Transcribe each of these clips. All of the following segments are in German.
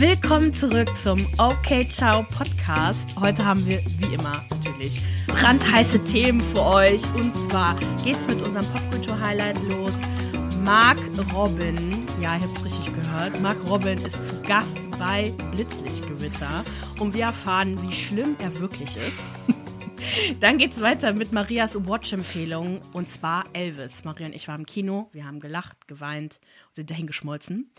Willkommen zurück zum Okay Ciao Podcast. Heute haben wir wie immer natürlich brandheiße Themen für euch. Und zwar geht's mit unserem Popkultur-Highlight los. Mark Robin, ja, ihr habt richtig gehört, Mark Robin ist zu Gast bei Blitzlichtgewitter und wir erfahren, wie schlimm er wirklich ist. Dann geht's weiter mit Marias Watch-Empfehlung und zwar Elvis. Maria und ich waren im Kino, wir haben gelacht, geweint und sind dahin geschmolzen.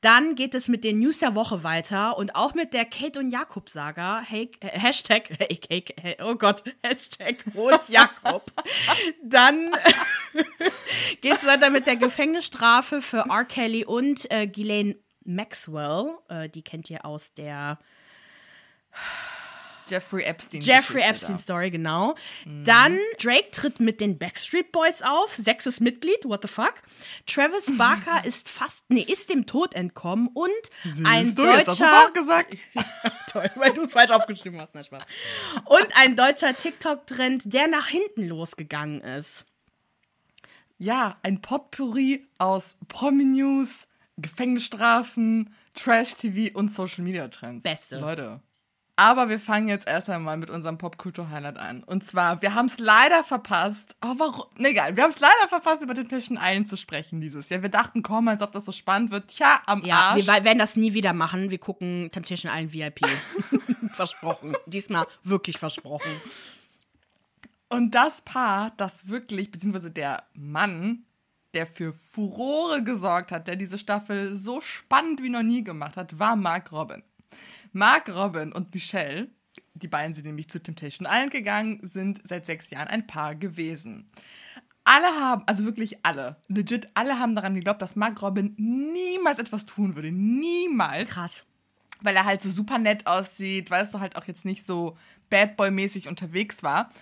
Dann geht es mit den News der Woche weiter und auch mit der Kate und Jakob Saga. Hey, äh, Hashtag, hey, hey, hey, oh Gott, Hashtag, wo ist Jakob? Dann geht's weiter mit der Gefängnisstrafe für R. Kelly und äh, Ghislaine Maxwell. Äh, die kennt ihr aus der Jeffrey Epstein. Jeffrey Epstein Story, genau. Mhm. Dann Drake tritt mit den Backstreet Boys auf, sechstes Mitglied, what the fuck. Travis Barker ist fast, nee, ist dem Tod entkommen und Siehst ein du, deutscher. Jetzt hast auch gesagt. Toll, weil du es falsch aufgeschrieben hast, na Spaß. Und ein deutscher TikTok-Trend, der nach hinten losgegangen ist. Ja, ein Potpourri aus Promi-News, Gefängnisstrafen, Trash-TV und Social-Media-Trends. Beste. Leute. Aber wir fangen jetzt erst einmal mit unserem Popkultur-Highlight an. Und zwar, wir haben es leider verpasst. Oh, warum? Nee, egal. Wir haben es leider verpasst, über den Passion Island zu sprechen dieses Jahr. Wir dachten, komm, als ob das so spannend wird. Tja, am ja, Arsch. wir werden das nie wieder machen. Wir gucken Temptation Island VIP. versprochen. Diesmal wirklich versprochen. Und das Paar, das wirklich, beziehungsweise der Mann, der für Furore gesorgt hat, der diese Staffel so spannend wie noch nie gemacht hat, war Mark Robin. Mark Robin und Michelle, die beiden sind nämlich zu Temptation Island gegangen, sind seit sechs Jahren ein Paar gewesen. Alle haben, also wirklich alle, legit alle haben daran geglaubt, dass Mark Robin niemals etwas tun würde. Niemals. Krass. Weil er halt so super nett aussieht, weißt du, halt auch jetzt nicht so Bad Boy-mäßig unterwegs war.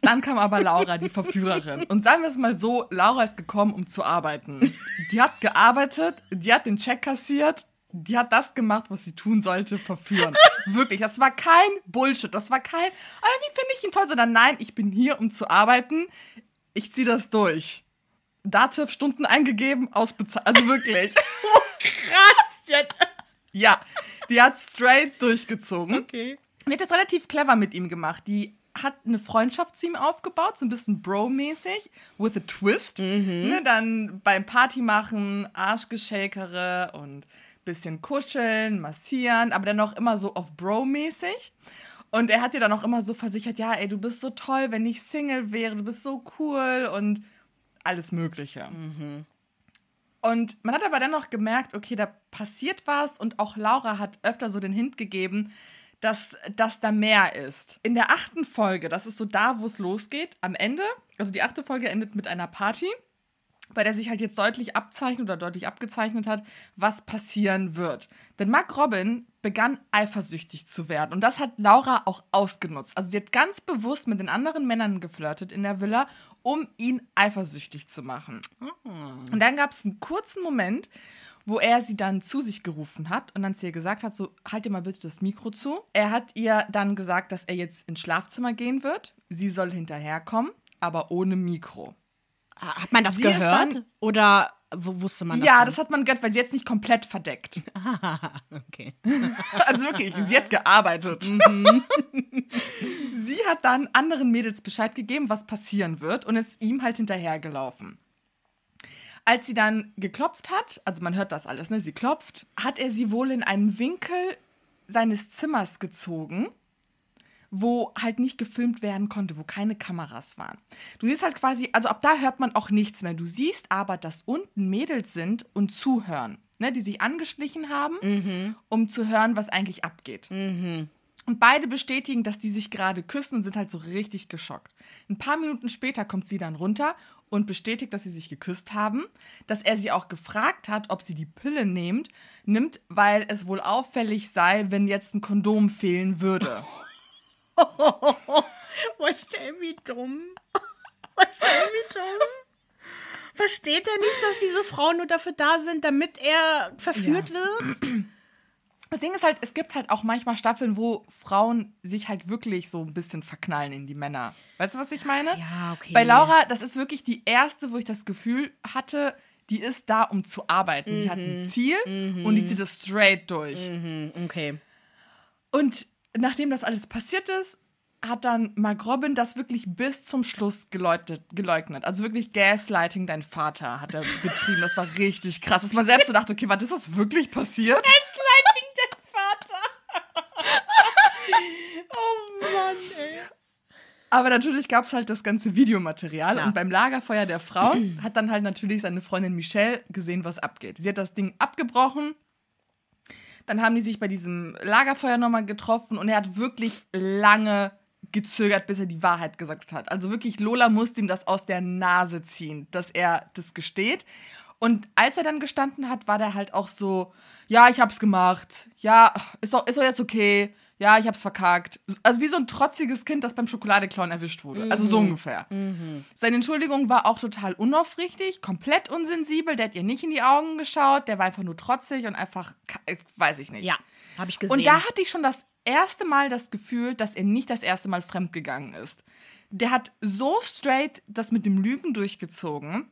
Dann kam aber Laura, die Verführerin. Und sagen wir es mal so, Laura ist gekommen, um zu arbeiten. Die hat gearbeitet, die hat den Check kassiert die hat das gemacht, was sie tun sollte, verführen. Wirklich, das war kein Bullshit. Das war kein, ah, wie finde ich ihn toll, sondern nein, ich bin hier, um zu arbeiten. Ich ziehe das durch. Dativ Stunden eingegeben, ausbezahlt. Also wirklich. oh, krass. ja, die hat straight durchgezogen. Okay. Und die hat das relativ clever mit ihm gemacht. Die hat eine Freundschaft zu ihm aufgebaut, so ein bisschen Bro-mäßig, with a twist. Mhm. Ne, dann beim Party machen, Arschgeschäkere und bisschen kuscheln, massieren, aber dann auch immer so auf Bro-mäßig. Und er hat dir dann auch immer so versichert, ja, ey, du bist so toll, wenn ich Single wäre, du bist so cool und alles Mögliche. Mhm. Und man hat aber dann noch gemerkt, okay, da passiert was und auch Laura hat öfter so den Hint gegeben, dass, dass da mehr ist. In der achten Folge, das ist so da, wo es losgeht, am Ende, also die achte Folge endet mit einer Party bei der sich halt jetzt deutlich abzeichnet oder deutlich abgezeichnet hat, was passieren wird. Denn Mark Robin begann eifersüchtig zu werden und das hat Laura auch ausgenutzt. Also sie hat ganz bewusst mit den anderen Männern geflirtet in der Villa, um ihn eifersüchtig zu machen. Mhm. Und dann gab es einen kurzen Moment, wo er sie dann zu sich gerufen hat und dann zu ihr gesagt hat, so halt dir mal bitte das Mikro zu. Er hat ihr dann gesagt, dass er jetzt ins Schlafzimmer gehen wird. Sie soll hinterherkommen, aber ohne Mikro. Hat man das sie gehört? Oder wusste man das? Ja, das hat man gehört, weil sie jetzt nicht komplett verdeckt. Ah, okay. also wirklich, sie hat gearbeitet. Mhm. sie hat dann anderen Mädels Bescheid gegeben, was passieren wird und ist ihm halt hinterhergelaufen. Als sie dann geklopft hat, also man hört das alles, ne? Sie klopft, hat er sie wohl in einen Winkel seines Zimmers gezogen wo halt nicht gefilmt werden konnte, wo keine Kameras waren. Du siehst halt quasi, also ab da hört man auch nichts mehr. Du siehst aber, dass unten Mädels sind und zuhören, ne, die sich angeschlichen haben, mhm. um zu hören, was eigentlich abgeht. Mhm. Und beide bestätigen, dass die sich gerade küssen und sind halt so richtig geschockt. Ein paar Minuten später kommt sie dann runter und bestätigt, dass sie sich geküsst haben, dass er sie auch gefragt hat, ob sie die Pille nimmt, nimmt, weil es wohl auffällig sei, wenn jetzt ein Kondom fehlen würde. Was ist der irgendwie dumm? Was ist der irgendwie dumm? Versteht er nicht, dass diese Frauen nur dafür da sind, damit er verführt ja. wird? Das Ding ist halt, es gibt halt auch manchmal Staffeln, wo Frauen sich halt wirklich so ein bisschen verknallen in die Männer. Weißt du, was ich meine? Ja, okay. Bei Laura, das ist wirklich die erste, wo ich das Gefühl hatte, die ist da, um zu arbeiten. Die hat ein Ziel und die zieht es straight durch. Mhm, okay. Und nachdem das alles passiert ist, hat dann Mark Robin das wirklich bis zum Schluss geleugnet. geleugnet. Also wirklich Gaslighting dein Vater hat er betrieben. Das war richtig krass. Dass man selbst so dachte, okay, was ist das wirklich passiert? Gaslighting dein Vater. oh Mann, ey. Aber natürlich gab es halt das ganze Videomaterial Klar. und beim Lagerfeuer der Frauen hat dann halt natürlich seine Freundin Michelle gesehen, was abgeht. Sie hat das Ding abgebrochen. Dann haben die sich bei diesem Lagerfeuer nochmal getroffen und er hat wirklich lange gezögert, bis er die Wahrheit gesagt hat. Also wirklich, Lola musste ihm das aus der Nase ziehen, dass er das gesteht. Und als er dann gestanden hat, war der halt auch so, ja, ich hab's gemacht. Ja, ist doch, ist doch jetzt okay. Ja, ich hab's verkackt. Also wie so ein trotziges Kind, das beim Schokoladeklauen erwischt wurde. Also so ungefähr. Seine Entschuldigung war auch total unaufrichtig, komplett unsensibel. Der hat ihr nicht in die Augen geschaut. Der war einfach nur trotzig und einfach, äh, weiß ich nicht. Ja, habe ich gesehen. Und da hatte ich schon das erste Mal das Gefühl, dass er nicht das erste Mal fremdgegangen ist. Der hat so straight das mit dem Lügen durchgezogen.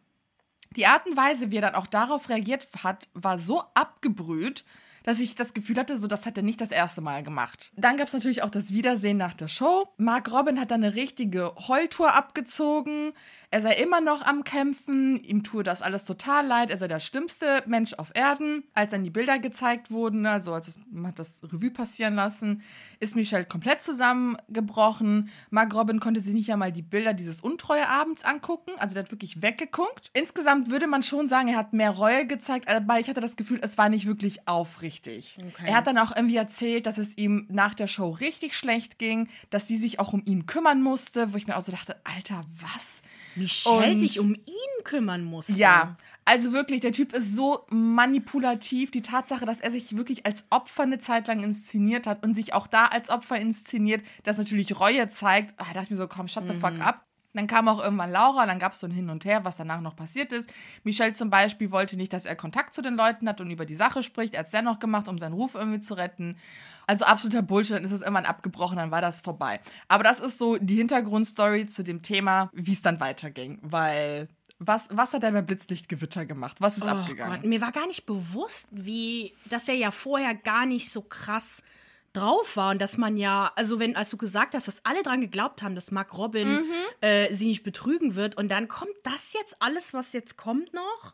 Die Art und Weise, wie er dann auch darauf reagiert hat, war so abgebrüht, dass ich das Gefühl hatte, so das hat er nicht das erste Mal gemacht. Dann gab es natürlich auch das Wiedersehen nach der Show. Mark Robin hat dann eine richtige Heultour abgezogen. Er sei immer noch am Kämpfen, ihm tue das alles total leid, er sei der schlimmste Mensch auf Erden. Als dann die Bilder gezeigt wurden, also als es, man hat das Revue passieren lassen, ist Michelle komplett zusammengebrochen. Mark Robin konnte sich nicht einmal die Bilder dieses Untreue Abends angucken, also der hat wirklich weggeguckt. Insgesamt würde man schon sagen, er hat mehr Reue gezeigt, aber ich hatte das Gefühl, es war nicht wirklich aufrichtig. Okay. Er hat dann auch irgendwie erzählt, dass es ihm nach der Show richtig schlecht ging, dass sie sich auch um ihn kümmern musste, wo ich mir auch so dachte, Alter, was? Michelle Und- sich um ihn kümmern muss. Ja, also wirklich, der Typ ist so manipulativ. Die Tatsache, dass er sich wirklich als Opfer eine Zeit lang inszeniert hat und sich auch da als Opfer inszeniert, das natürlich Reue zeigt. Ah, Da dachte ich mir so, komm, shut the fuck up. Dann kam auch irgendwann Laura, dann gab es so ein Hin und Her, was danach noch passiert ist. Michelle zum Beispiel wollte nicht, dass er Kontakt zu den Leuten hat und über die Sache spricht. Er hat es dennoch gemacht, um seinen Ruf irgendwie zu retten. Also absoluter Bullshit, dann ist es irgendwann abgebrochen, dann war das vorbei. Aber das ist so die Hintergrundstory zu dem Thema, wie es dann weiterging. Weil, was, was hat er bei Blitzlichtgewitter gemacht? Was ist Oh abgegangen? Gott, mir war gar nicht bewusst, wie, dass er ja vorher gar nicht so krass drauf war und dass man ja, also wenn, als du gesagt hast, dass alle dran geglaubt haben, dass Mark Robin Mhm. äh, sie nicht betrügen wird und dann kommt das jetzt alles, was jetzt kommt noch?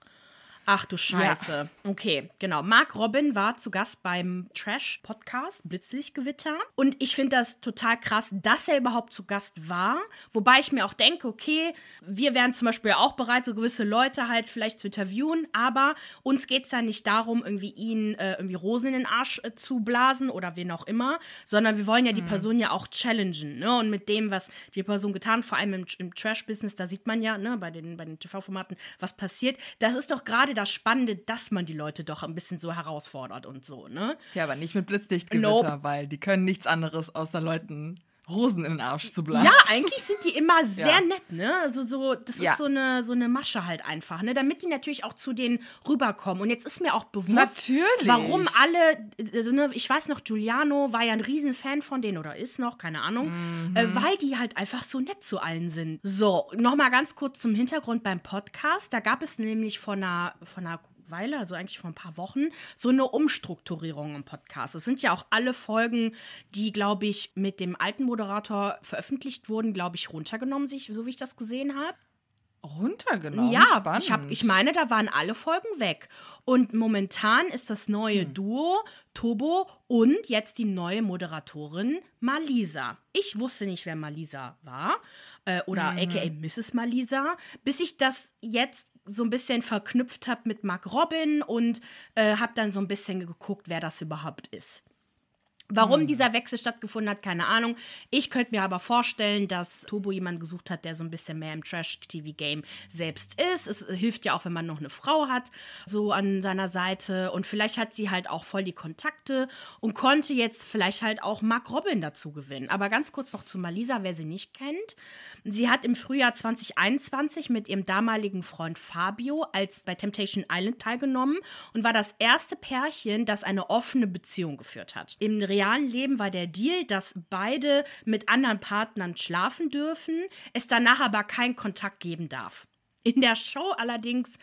Ach du Scheiße. Okay, genau. Mark Robin war zu Gast beim Trash-Podcast Blitzlichtgewitter. Und ich finde das total krass, dass er überhaupt zu Gast war. Wobei ich mir auch denke, okay, wir wären zum Beispiel auch bereit, so gewisse Leute halt vielleicht zu interviewen. Aber uns geht es ja nicht darum, irgendwie ihn äh, irgendwie Rosen in den Arsch äh, zu blasen oder wen auch immer, sondern wir wollen ja die Person ja auch challengen. Ne? Und mit dem, was die Person getan, vor allem im, im Trash-Business, da sieht man ja ne, bei den, bei den TV-Formaten, was passiert. Das ist doch gerade das Spannende, dass man die Leute doch ein bisschen so herausfordert und so, ne? Ja, aber nicht mit Blitzlichtgewitter, Nope. weil die können nichts anderes, außer Leuten Rosen in den Arsch zu blasen. Ja, eigentlich sind die immer sehr Ja. nett, ne? Also so, das Ja. ist so eine, so eine Masche halt einfach, ne? Damit die natürlich auch zu denen rüberkommen. Und jetzt ist mir auch bewusst, Natürlich. warum alle, also, ne, ich weiß noch, Giuliano war ja ein Riesenfan von denen oder ist noch, keine Ahnung, Mhm. äh, weil die halt einfach so nett zu allen sind. So, nochmal ganz kurz zum Hintergrund beim Podcast. Da gab es nämlich von einer, von einer Weile, also eigentlich vor ein paar Wochen, so eine Umstrukturierung im Podcast. Es sind ja auch alle Folgen, die, glaube ich, mit dem alten Moderator veröffentlicht wurden, glaube ich, runtergenommen, sich, so wie ich das gesehen habe. Runtergenommen. Ja, Spannend. ich, hab, ich meine, da waren alle Folgen weg. Und momentan ist das neue Hm. Duo Tobo und jetzt die neue Moderatorin Malisa. Ich wusste nicht, wer Malisa war äh, oder Mhm. aka Mrs. Malisa, bis ich das jetzt so ein bisschen verknüpft habe mit Mark Robin und äh, habe dann so ein bisschen geguckt, wer das überhaupt ist. Warum dieser Wechsel stattgefunden hat, keine Ahnung. Ich könnte mir aber vorstellen, dass Turbo jemanden gesucht hat, der so ein bisschen mehr im Trash-TV-Game selbst ist. Es hilft ja auch, wenn man noch eine Frau hat, so an seiner Seite. Und vielleicht hat sie halt auch voll die Kontakte und konnte jetzt vielleicht halt auch Mark Robin dazu gewinnen. Aber ganz kurz noch zu Malisa, wer sie nicht kennt. Sie hat im Frühjahr 2021 mit ihrem damaligen Freund Fabio als bei Temptation Island teilgenommen und war das erste Pärchen, das eine offene Beziehung geführt hat. Im realen Leben war der Deal, dass beide mit anderen Partnern schlafen dürfen, es danach aber keinen Kontakt geben darf. In der Show allerdings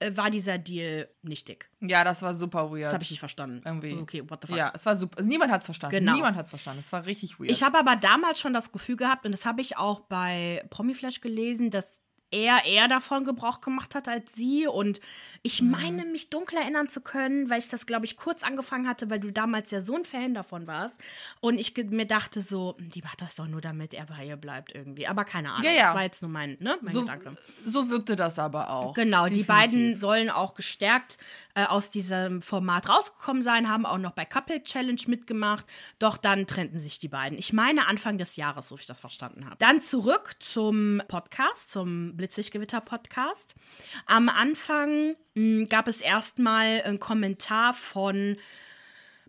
äh, war dieser Deal nichtig. Ja, das war super weird. Das habe ich nicht verstanden. Irgendwie. Okay, what the fuck. Ja, es war super. Niemand hat es verstanden. Genau. Niemand hat es verstanden. Es war richtig weird. Ich habe aber damals schon das Gefühl gehabt, und das habe ich auch bei Promiflash gelesen, dass er eher davon Gebrauch gemacht hat als sie. Und ich Mhm. meine, mich dunkel erinnern zu können, weil ich das, glaube ich, kurz angefangen hatte, weil du damals ja so ein Fan davon warst. Und ich mir dachte so, die macht das doch nur, damit er bei ihr bleibt irgendwie. Aber keine Ahnung. Ja, ja. Das war jetzt nur mein, ne, mein so, Gedanke. so wirkte das aber auch. Genau, die Definitiv. beiden sollen auch gestärkt äh, aus diesem Format rausgekommen sein, haben auch noch bei Couple Challenge mitgemacht, doch dann trennten sich die beiden. Ich meine Anfang des Jahres, so wie ich das verstanden habe. Dann zurück zum Podcast, zum Blitzlichtgewitter-Podcast. Am Anfang mh, gab es erstmal einen Kommentar von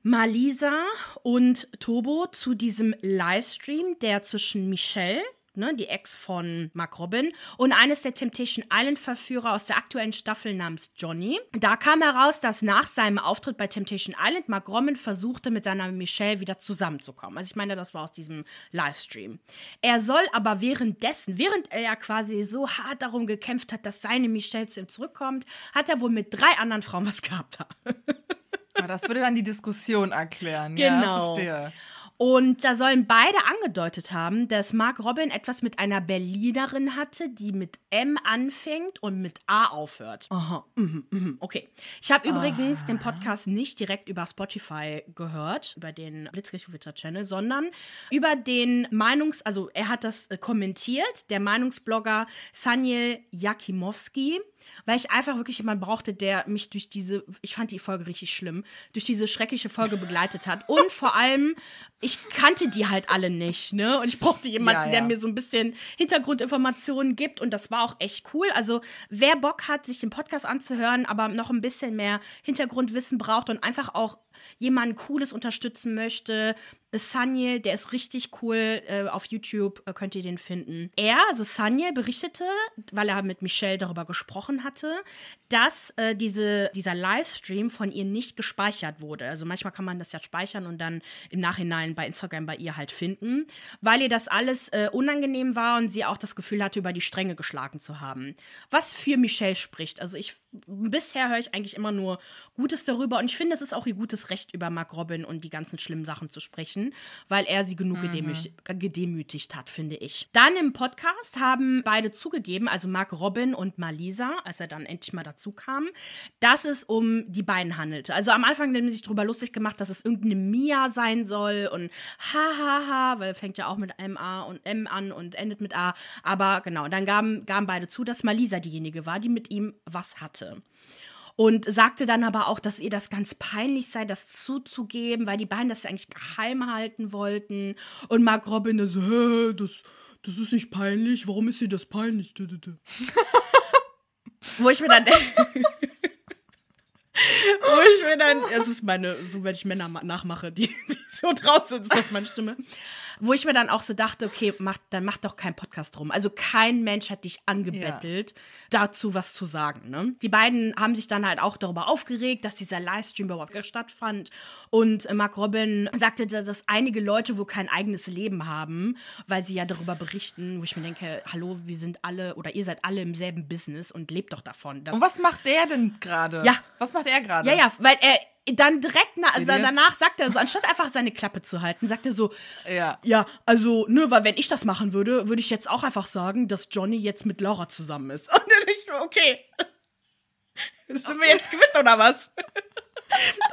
Malisa und Tobo zu diesem Livestream, der zwischen Michelle, ne, die Ex von Mark Robin, und eines der Temptation Island-Verführer aus der aktuellen Staffel namens Johnny. Da kam heraus, dass nach seinem Auftritt bei Temptation Island Mark Robin versuchte, mit seiner Michelle wieder zusammenzukommen. Also ich meine, das war aus diesem Livestream. Er soll aber währenddessen, während er ja quasi so hart darum gekämpft hat, dass seine Michelle zu ihm zurückkommt, hat er wohl mit drei anderen Frauen was gehabt. Ja, das würde dann die Diskussion erklären. Genau. Ja, verstehe. Und da sollen beide angedeutet haben, dass Mark Robin etwas mit einer Berlinerin hatte, die mit M anfängt und mit A aufhört. Aha, mhm, mhm, okay. Ich habe übrigens den Podcast nicht direkt über Spotify gehört, über den Blitzgewitter-Channel, sondern über den Meinungs-, also er hat das äh, kommentiert, der Meinungsblogger Saniel Jakimowski. Weil ich einfach wirklich jemanden brauchte, der mich durch diese, ich fand die Folge richtig schlimm, durch diese schreckliche Folge begleitet hat. Und vor allem, ich kannte die halt alle nicht, ne? Und ich brauchte jemanden, Ja, ja. der mir so ein bisschen Hintergrundinformationen gibt. Und das war auch echt cool. Also, wer Bock hat, sich den Podcast anzuhören, aber noch ein bisschen mehr Hintergrundwissen braucht und einfach auch jemanden Cooles unterstützen möchte, Saniel, der ist richtig cool. Äh, auf YouTube äh, könnt ihr den finden. Er, also Saniel, berichtete, weil er mit Michelle darüber gesprochen hatte, dass äh, diese, dieser Livestream von ihr nicht gespeichert wurde. Also manchmal kann man das ja speichern und dann im Nachhinein bei Instagram bei ihr halt finden, weil ihr das alles äh, unangenehm war und sie auch das Gefühl hatte, über die Stränge geschlagen zu haben. Was für Michelle spricht. Also ich bisher höre ich eigentlich immer nur Gutes darüber und ich finde, es ist auch ihr gutes Recht, über Mark Robin und die ganzen schlimmen Sachen zu sprechen, weil er sie genug gedemütigt, gedemütigt hat, finde ich. Dann im Podcast haben beide zugegeben, also Mark Robin und Malisa, als er dann endlich mal dazu kam, dass es um die beiden handelte. Also am Anfang haben sie sich darüber lustig gemacht, dass es irgendeine Mia sein soll und hahaha, ha, ha, weil fängt ja auch mit M, A und M an und endet mit A. Aber genau, dann gaben, gaben beide zu, dass Malisa diejenige war, die mit ihm was hatte. Und sagte dann aber auch, dass ihr das ganz peinlich sei, das zuzugeben, weil die beiden das ja eigentlich geheim halten wollten. Und Mark Robin so, hä, das, das ist nicht peinlich, warum ist ihr das peinlich? Wo ich mir dann denke. Wo ich mir dann, das ist meine, so wenn ich Männer ma- nachmache, die, die so draußen sind, ist das meine Stimme. Wo ich mir dann auch so dachte, okay, mach, dann mach doch keinen Podcast drum. Also kein Mensch hat dich angebettelt, dazu was zu sagen. Ne? Die beiden haben sich dann halt auch darüber aufgeregt, dass dieser Livestream überhaupt stattfand. Und äh, Mark Robin sagte, da- dass einige Leute wohl kein eigenes Leben haben, weil sie ja darüber berichten, wo ich mir denke, hallo, wir sind alle oder ihr seid alle im selben Business und lebt doch davon. Und was macht der denn gerade? Ja. Was macht er gerade? ja, ja, weil er dann direkt na, also danach sagt er so, anstatt einfach seine Klappe zu halten, sagt er so, Ja. ja, also, ne, weil wenn ich das machen würde, würde ich jetzt auch einfach sagen, dass Johnny jetzt mit Laura zusammen ist. Und dann ich so, okay. Sind wir jetzt gewinnt oder was?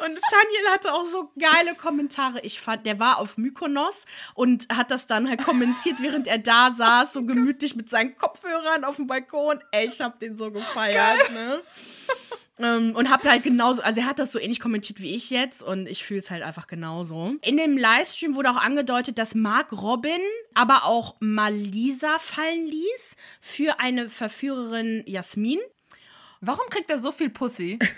Und Saniel hatte auch so geile Kommentare. Ich fand, der war auf Mykonos und hat das dann halt kommentiert, während er da saß, so gemütlich mit seinen Kopfhörern auf dem Balkon. Ey, ich hab den so gefeiert, ne? Ähm, und hab halt genauso, also er hat das so ähnlich kommentiert wie ich jetzt und ich fühle es halt einfach genauso. In dem Livestream wurde auch angedeutet, dass Mark Robin aber auch Malisa fallen ließ für eine Verführerin Jasmin. Warum kriegt er so viel Pussy?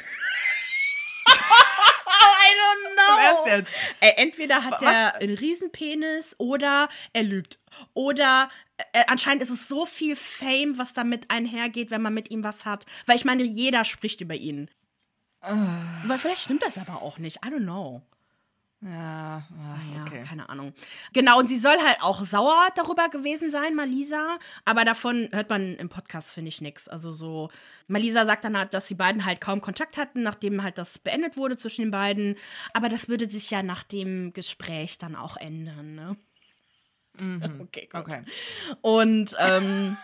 I don't know. Im Ernst jetzt? Ey, entweder hat Was? er einen Riesenpenis oder er lügt. Oder äh, anscheinend ist es so viel Fame, was damit einhergeht, wenn man mit ihm was hat. Weil ich meine, jeder spricht über ihn. Ah. Weil vielleicht stimmt das aber auch nicht. I don't know. Ja, Ja, okay. keine Ahnung. Genau, und sie soll halt auch sauer darüber gewesen sein, Malisa. Aber davon hört man im Podcast, finde ich, nichts. Also so, Malisa sagt dann halt, dass die beiden halt kaum Kontakt hatten, nachdem halt das beendet wurde zwischen den beiden. Aber das würde sich ja nach dem Gespräch dann auch ändern, ne? Okay, gut. Okay. Und ähm,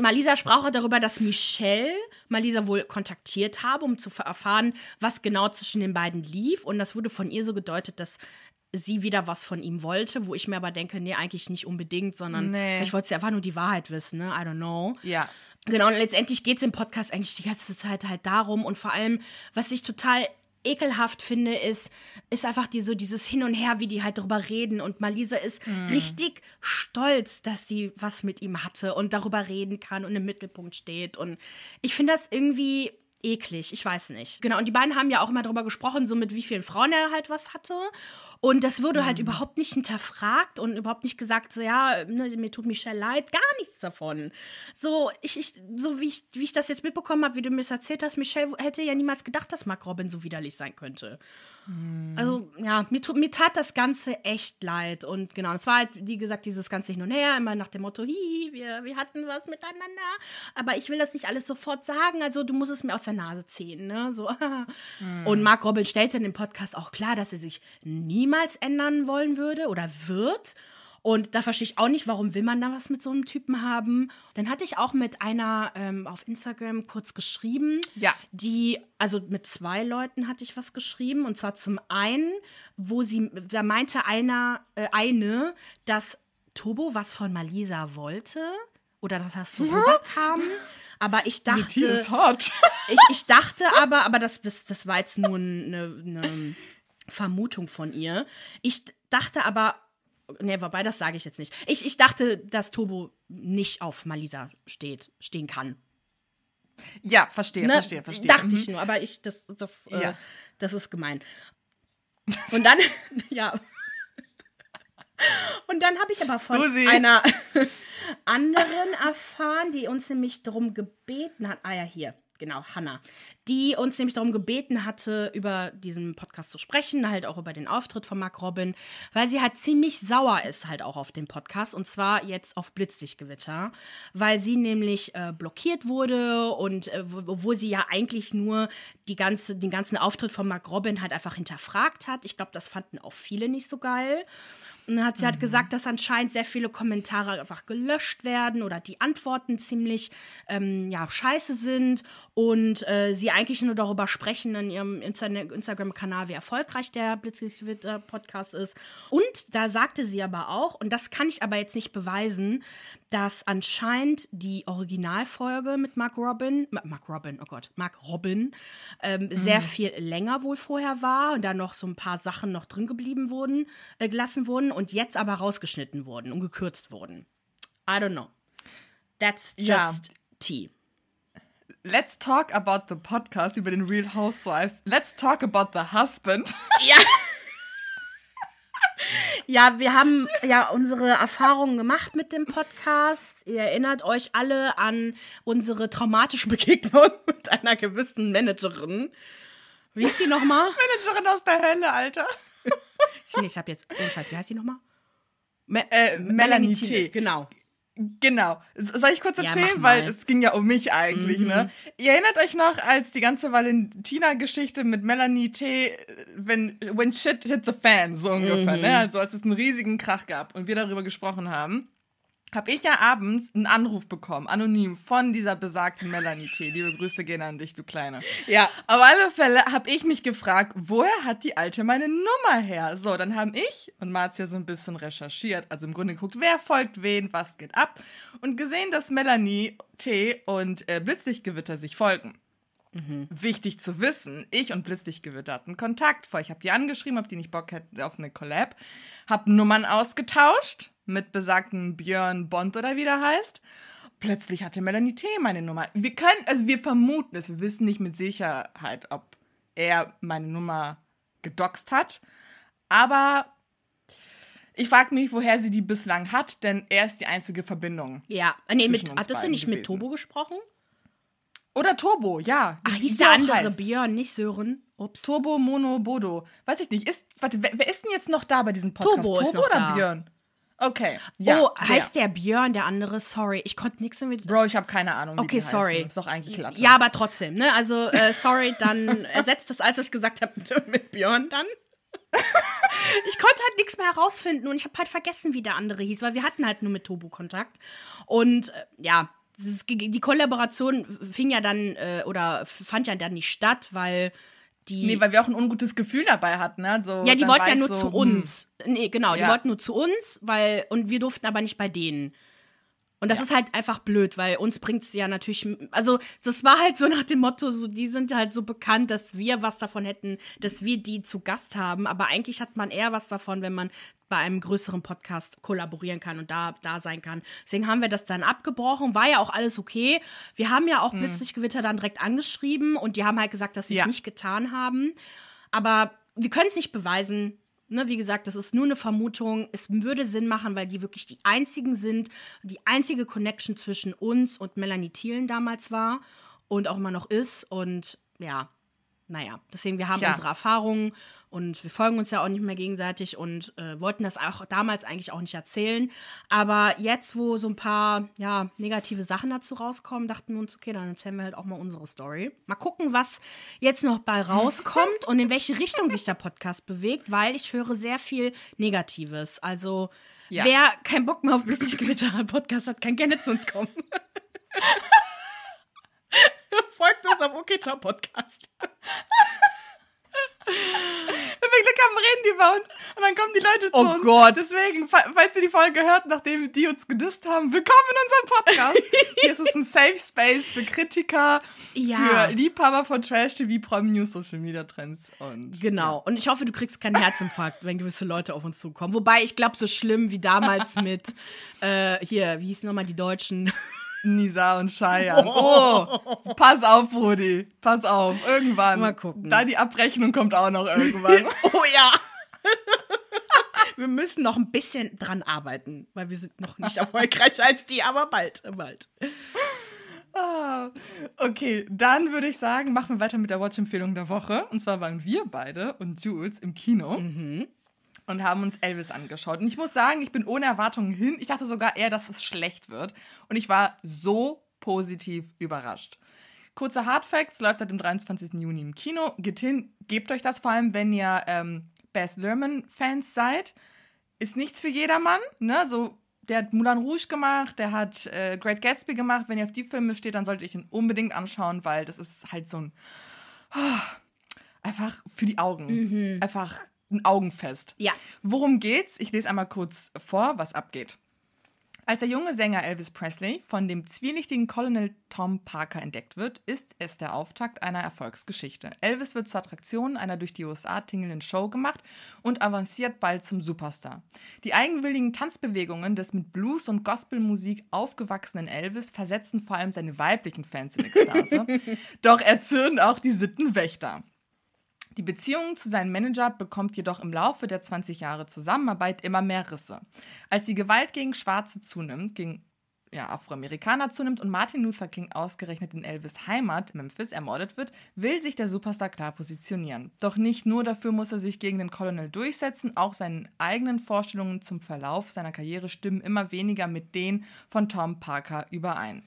Malisa sprach auch darüber, dass Michelle Malisa wohl kontaktiert habe, um zu erfahren, was genau zwischen den beiden lief. Und das wurde von ihr so gedeutet, dass sie wieder was von ihm wollte, wo ich mir aber denke, nee, eigentlich nicht unbedingt, sondern Nee. vielleicht wollte sie einfach nur die Wahrheit wissen, ne? I don't know. Ja. Genau, und letztendlich geht es im Podcast eigentlich die ganze Zeit halt darum und vor allem, was ich total ekelhaft finde, ist, ist einfach die, so dieses Hin und Her, wie die halt darüber reden. Und Malisa ist richtig stolz, dass sie was mit ihm hatte und darüber reden kann und im Mittelpunkt steht. Und ich finde das irgendwie eklig, ich weiß nicht. Genau, und die beiden haben ja auch immer darüber gesprochen, so mit wie vielen Frauen er halt was hatte. Und das wurde halt überhaupt nicht hinterfragt und überhaupt nicht gesagt, so ja, ne, mir tut Michelle leid, gar nichts davon. So, ich, ich, so wie ich, wie ich das jetzt mitbekommen habe, wie du mir das erzählt hast, Michelle hätte ja niemals gedacht, dass Mark Robin so widerlich sein könnte. Also, ja, mir, tut- mir tat das Ganze echt leid. Und genau, es war halt, wie gesagt, dieses ganze Hin und Her, immer nach dem Motto, hi, wir, wir hatten was miteinander. Aber ich will das nicht alles sofort sagen, also du musst es mir aus der Nase ziehen, ne? So. Und Mark Robin stellte in dem Podcast auch klar, dass er sich niemals ändern wollen würde oder wird. Und da verstehe ich auch nicht, warum will man da was mit so einem Typen haben. Dann hatte ich auch mit einer ähm, auf Instagram kurz geschrieben, Ja. die, also mit zwei Leuten hatte ich was geschrieben. Und zwar zum einen, wo sie, da meinte einer, äh, eine, dass Turbo was von Malisa wollte. Oder dass das so rüberkam. Aber ich dachte. Ist hot. Ich, ich dachte aber, aber das, das, das war jetzt nur eine, eine Vermutung von ihr. Ich dachte aber, ne, wobei, das sage ich jetzt nicht. Ich, ich dachte, dass Turbo nicht auf Malisa steht, stehen kann. Ja, verstehe, Ne? verstehe, verstehe. Dachte Mhm. ich nur, aber ich, das, das, äh, Ja. das ist gemein. Und dann, ja. Und dann habe ich aber von Susi. einer anderen erfahren, die uns nämlich darum gebeten hat. Ah ja, hier, genau, Hannah. Die uns nämlich darum gebeten hatte, über diesen Podcast zu sprechen, halt auch über den Auftritt von Mark Robin, weil sie halt ziemlich sauer ist halt auch auf den Podcast und zwar jetzt auf Blitzlichtgewitter, weil sie nämlich äh, blockiert wurde und äh, wo- sie ja eigentlich nur die ganze, den ganzen Auftritt von Mark Robin halt einfach hinterfragt hat. Ich glaube, das fanden auch viele nicht so geil. Und dann hat sie halt gesagt, dass anscheinend sehr viele Kommentare einfach gelöscht werden oder die Antworten ziemlich ähm, ja, scheiße sind und äh, sie eigentlich nur darüber sprechen in ihrem Insta Instagram-Kanal, wie erfolgreich der Blitzlicht-Podcast ist. Und da sagte sie aber auch, und das kann ich aber jetzt nicht beweisen, dass anscheinend die Originalfolge mit Mark Robin, Ma- Mark Robin, oh Gott, Mark Robin, ähm, sehr viel länger wohl vorher war und da noch so ein paar Sachen noch drin geblieben wurden, äh, gelassen wurden und jetzt aber rausgeschnitten wurden und gekürzt wurden. I don't know. That's just Ja. tea. Let's talk about the podcast über den Real Housewives. Let's talk about the husband. Ja. Ja, wir haben ja unsere Erfahrungen gemacht mit dem Podcast. Ihr erinnert euch alle an unsere traumatische Begegnung mit einer gewissen Managerin. Wie ist sie nochmal? Managerin aus der Hölle, Alter. Ich, nee, ich hab jetzt. Oh Scheiß, wie heißt sie nochmal? Me Äh, Melanie T. Genau. Genau. Soll ich kurz Ja, erzählen? Mhm. Weil es ging ja um mich eigentlich, ne? Ihr erinnert euch noch, als die ganze Valentina-Geschichte mit Melanie T., wenn when shit hit the fan, so ungefähr, Mhm. ne? Also als es einen riesigen Krach gab und wir darüber gesprochen haben, habe ich ja abends einen Anruf bekommen, anonym, von dieser besagten Melanie T. Liebe Grüße gehen an dich, du Kleine. Ja. Auf alle Fälle habe ich mich gefragt, woher hat die Alte meine Nummer her? So, dann haben ich und Marzia so ein bisschen recherchiert, also im Grunde geguckt, wer folgt wen, was geht ab und gesehen, dass Melanie T. und äh, Blitzlichtgewitter sich folgen. Wichtig zu wissen, ich und Blitzlichtgewitter hatten Kontakt vor. Ich habe die angeschrieben, ob die nicht Bock hätten auf eine Collab, habe Nummern ausgetauscht mit besagten Björn Bond oder wie der heißt. Plötzlich hatte Melanie T. meine Nummer. Wir können, also wir vermuten es, wir wissen nicht mit Sicherheit, ob er meine Nummer gedoxt hat. Aber ich frage mich, woher sie die bislang hat, denn er ist die einzige Verbindung. Ja. Nee, mit, hattest du nicht mit gewesen. Tobo gesprochen? Oder Turbo, ja. Ach, hieß der andere heißt. Björn, nicht Sören? Ups. Turbo, Mono, Bodo. Weiß ich nicht. Ist, warte, wer, wer ist denn jetzt noch da bei diesem Podcast? Turbo noch oder da. Björn? Okay. Ja, oh, der. heißt der Björn, der andere? Sorry, ich konnte nichts damit. Bro, ich habe keine Ahnung. Okay, sorry. Heißen. Ist doch eigentlich Latte. Ja, aber trotzdem, ne? Also, äh, sorry, dann ersetzt das alles, was ich gesagt habe, mit Björn dann. ich konnte halt nichts mehr herausfinden und ich habe halt vergessen, wie der andere hieß, weil wir hatten halt nur mit Tobu Kontakt. Und äh, ja, die Kollaboration fing ja dann äh, oder fand ja dann nicht statt, weil die. Nee, weil wir auch ein ungutes Gefühl dabei hatten. Ne? So, ja, die wollten ja nur so, zu hm. uns. Nee, genau, die Ja. wollten nur zu uns, weil, und wir durften aber nicht bei denen. Und das Ja. ist halt einfach blöd, weil uns bringt es ja natürlich, also das war halt so nach dem Motto, so, die sind halt so bekannt, dass wir was davon hätten, dass wir die zu Gast haben. Aber eigentlich hat man eher was davon, wenn man bei einem größeren Podcast kollaborieren kann und da, da sein kann. Deswegen haben wir das dann abgebrochen, war ja auch alles okay. Wir haben ja auch Blitzlich Gewitter dann direkt angeschrieben und die haben halt gesagt, dass sie es Ja. nicht getan haben. Aber wir können es nicht beweisen. Ne, wie gesagt, das ist nur eine Vermutung. Es würde Sinn machen, weil die wirklich die einzigen sind, die einzige Connection zwischen uns und Melanie Thielen damals war und auch immer noch ist. Und ja, naja, deswegen, wir haben Tja. unsere Erfahrungen und wir folgen uns ja auch nicht mehr gegenseitig und äh, wollten das auch damals eigentlich auch nicht erzählen. Aber jetzt, wo so ein paar ja, negative Sachen dazu rauskommen, dachten wir uns, okay, dann erzählen wir halt auch mal unsere Story. Mal gucken, was jetzt noch bei rauskommt und in welche Richtung sich der Podcast bewegt, weil ich höre sehr viel Negatives. Also, Ja. wer keinen Bock mehr auf Blitzig Gewitter Podcast hat, kann gerne zu uns kommen. Folgt uns auf OK Ciao Podcast. Wenn wir Glück haben, reden die bei uns und dann kommen die Leute zu Oh uns. Gott. Deswegen, fa- falls ihr die Folge hört, nachdem die uns gedisst haben, willkommen in unserem Podcast. Hier ist es ein Safe Space für Kritiker, Ja. für Liebhaber von Trash TV, Prom News, Social Media Trends und Genau. Und ich hoffe, du kriegst keinen Herzinfarkt, wenn gewisse Leute auf uns zukommen. Wobei, ich glaube, so schlimm wie damals mit, äh, hier, wie hießen nochmal die Deutschen? Nisa und Cheyenne. Oh, pass auf, Rudi. Pass auf. Irgendwann. Mal gucken. Da die Abrechnung kommt auch noch irgendwann. Oh ja. wir müssen noch ein bisschen dran arbeiten, weil wir sind noch nicht erfolgreicher als die, aber bald, bald. Ah, okay, dann würde ich sagen, machen wir weiter mit der Watch-Empfehlung der Woche. Und zwar waren wir beide und Jules im Kino und haben uns Elvis angeschaut. Und ich muss sagen, ich bin ohne Erwartungen hin. Ich dachte sogar eher, dass es schlecht wird. Und ich war so positiv überrascht. Kurze Hardfacts, läuft seit dem 23. Juni im Kino. Geht hin, gebt euch das vor allem, wenn ihr ähm, Baz Luhrmann-Fans seid. Ist nichts für jedermann, ne? So, der hat Moulin Rouge gemacht, der hat äh, Great Gatsby gemacht. Wenn ihr auf die Filme steht, dann solltet ihr ihn unbedingt anschauen, weil das ist halt so ein ah, einfach für die Augen. Einfach ein Augenfest. Ja. Worum geht's? Ich lese einmal kurz vor, was abgeht. Als der junge Sänger Elvis Presley von dem zwielichtigen Colonel Tom Parker entdeckt wird, ist es der Auftakt einer Erfolgsgeschichte. Elvis wird zur Attraktion einer durch die USA tingelnden Show gemacht und avanciert bald zum Superstar. Die eigenwilligen Tanzbewegungen des mit Blues und Gospelmusik aufgewachsenen Elvis versetzen vor allem seine weiblichen Fans in Ekstase. Doch erzürnen auch die Sittenwächter. Die Beziehung zu seinem Manager bekommt jedoch im Laufe der 20 Jahre Zusammenarbeit immer mehr Risse. Als die Gewalt gegen Schwarze zunimmt, gegen ja, Afroamerikaner zunimmt und Martin Luther King ausgerechnet in Elvis Heimat, Memphis, ermordet wird, will sich der Superstar klar positionieren. Doch nicht nur dafür muss er sich gegen den Colonel durchsetzen, auch seine eigenen Vorstellungen zum Verlauf seiner Karriere stimmen immer weniger mit denen von Tom Parker überein.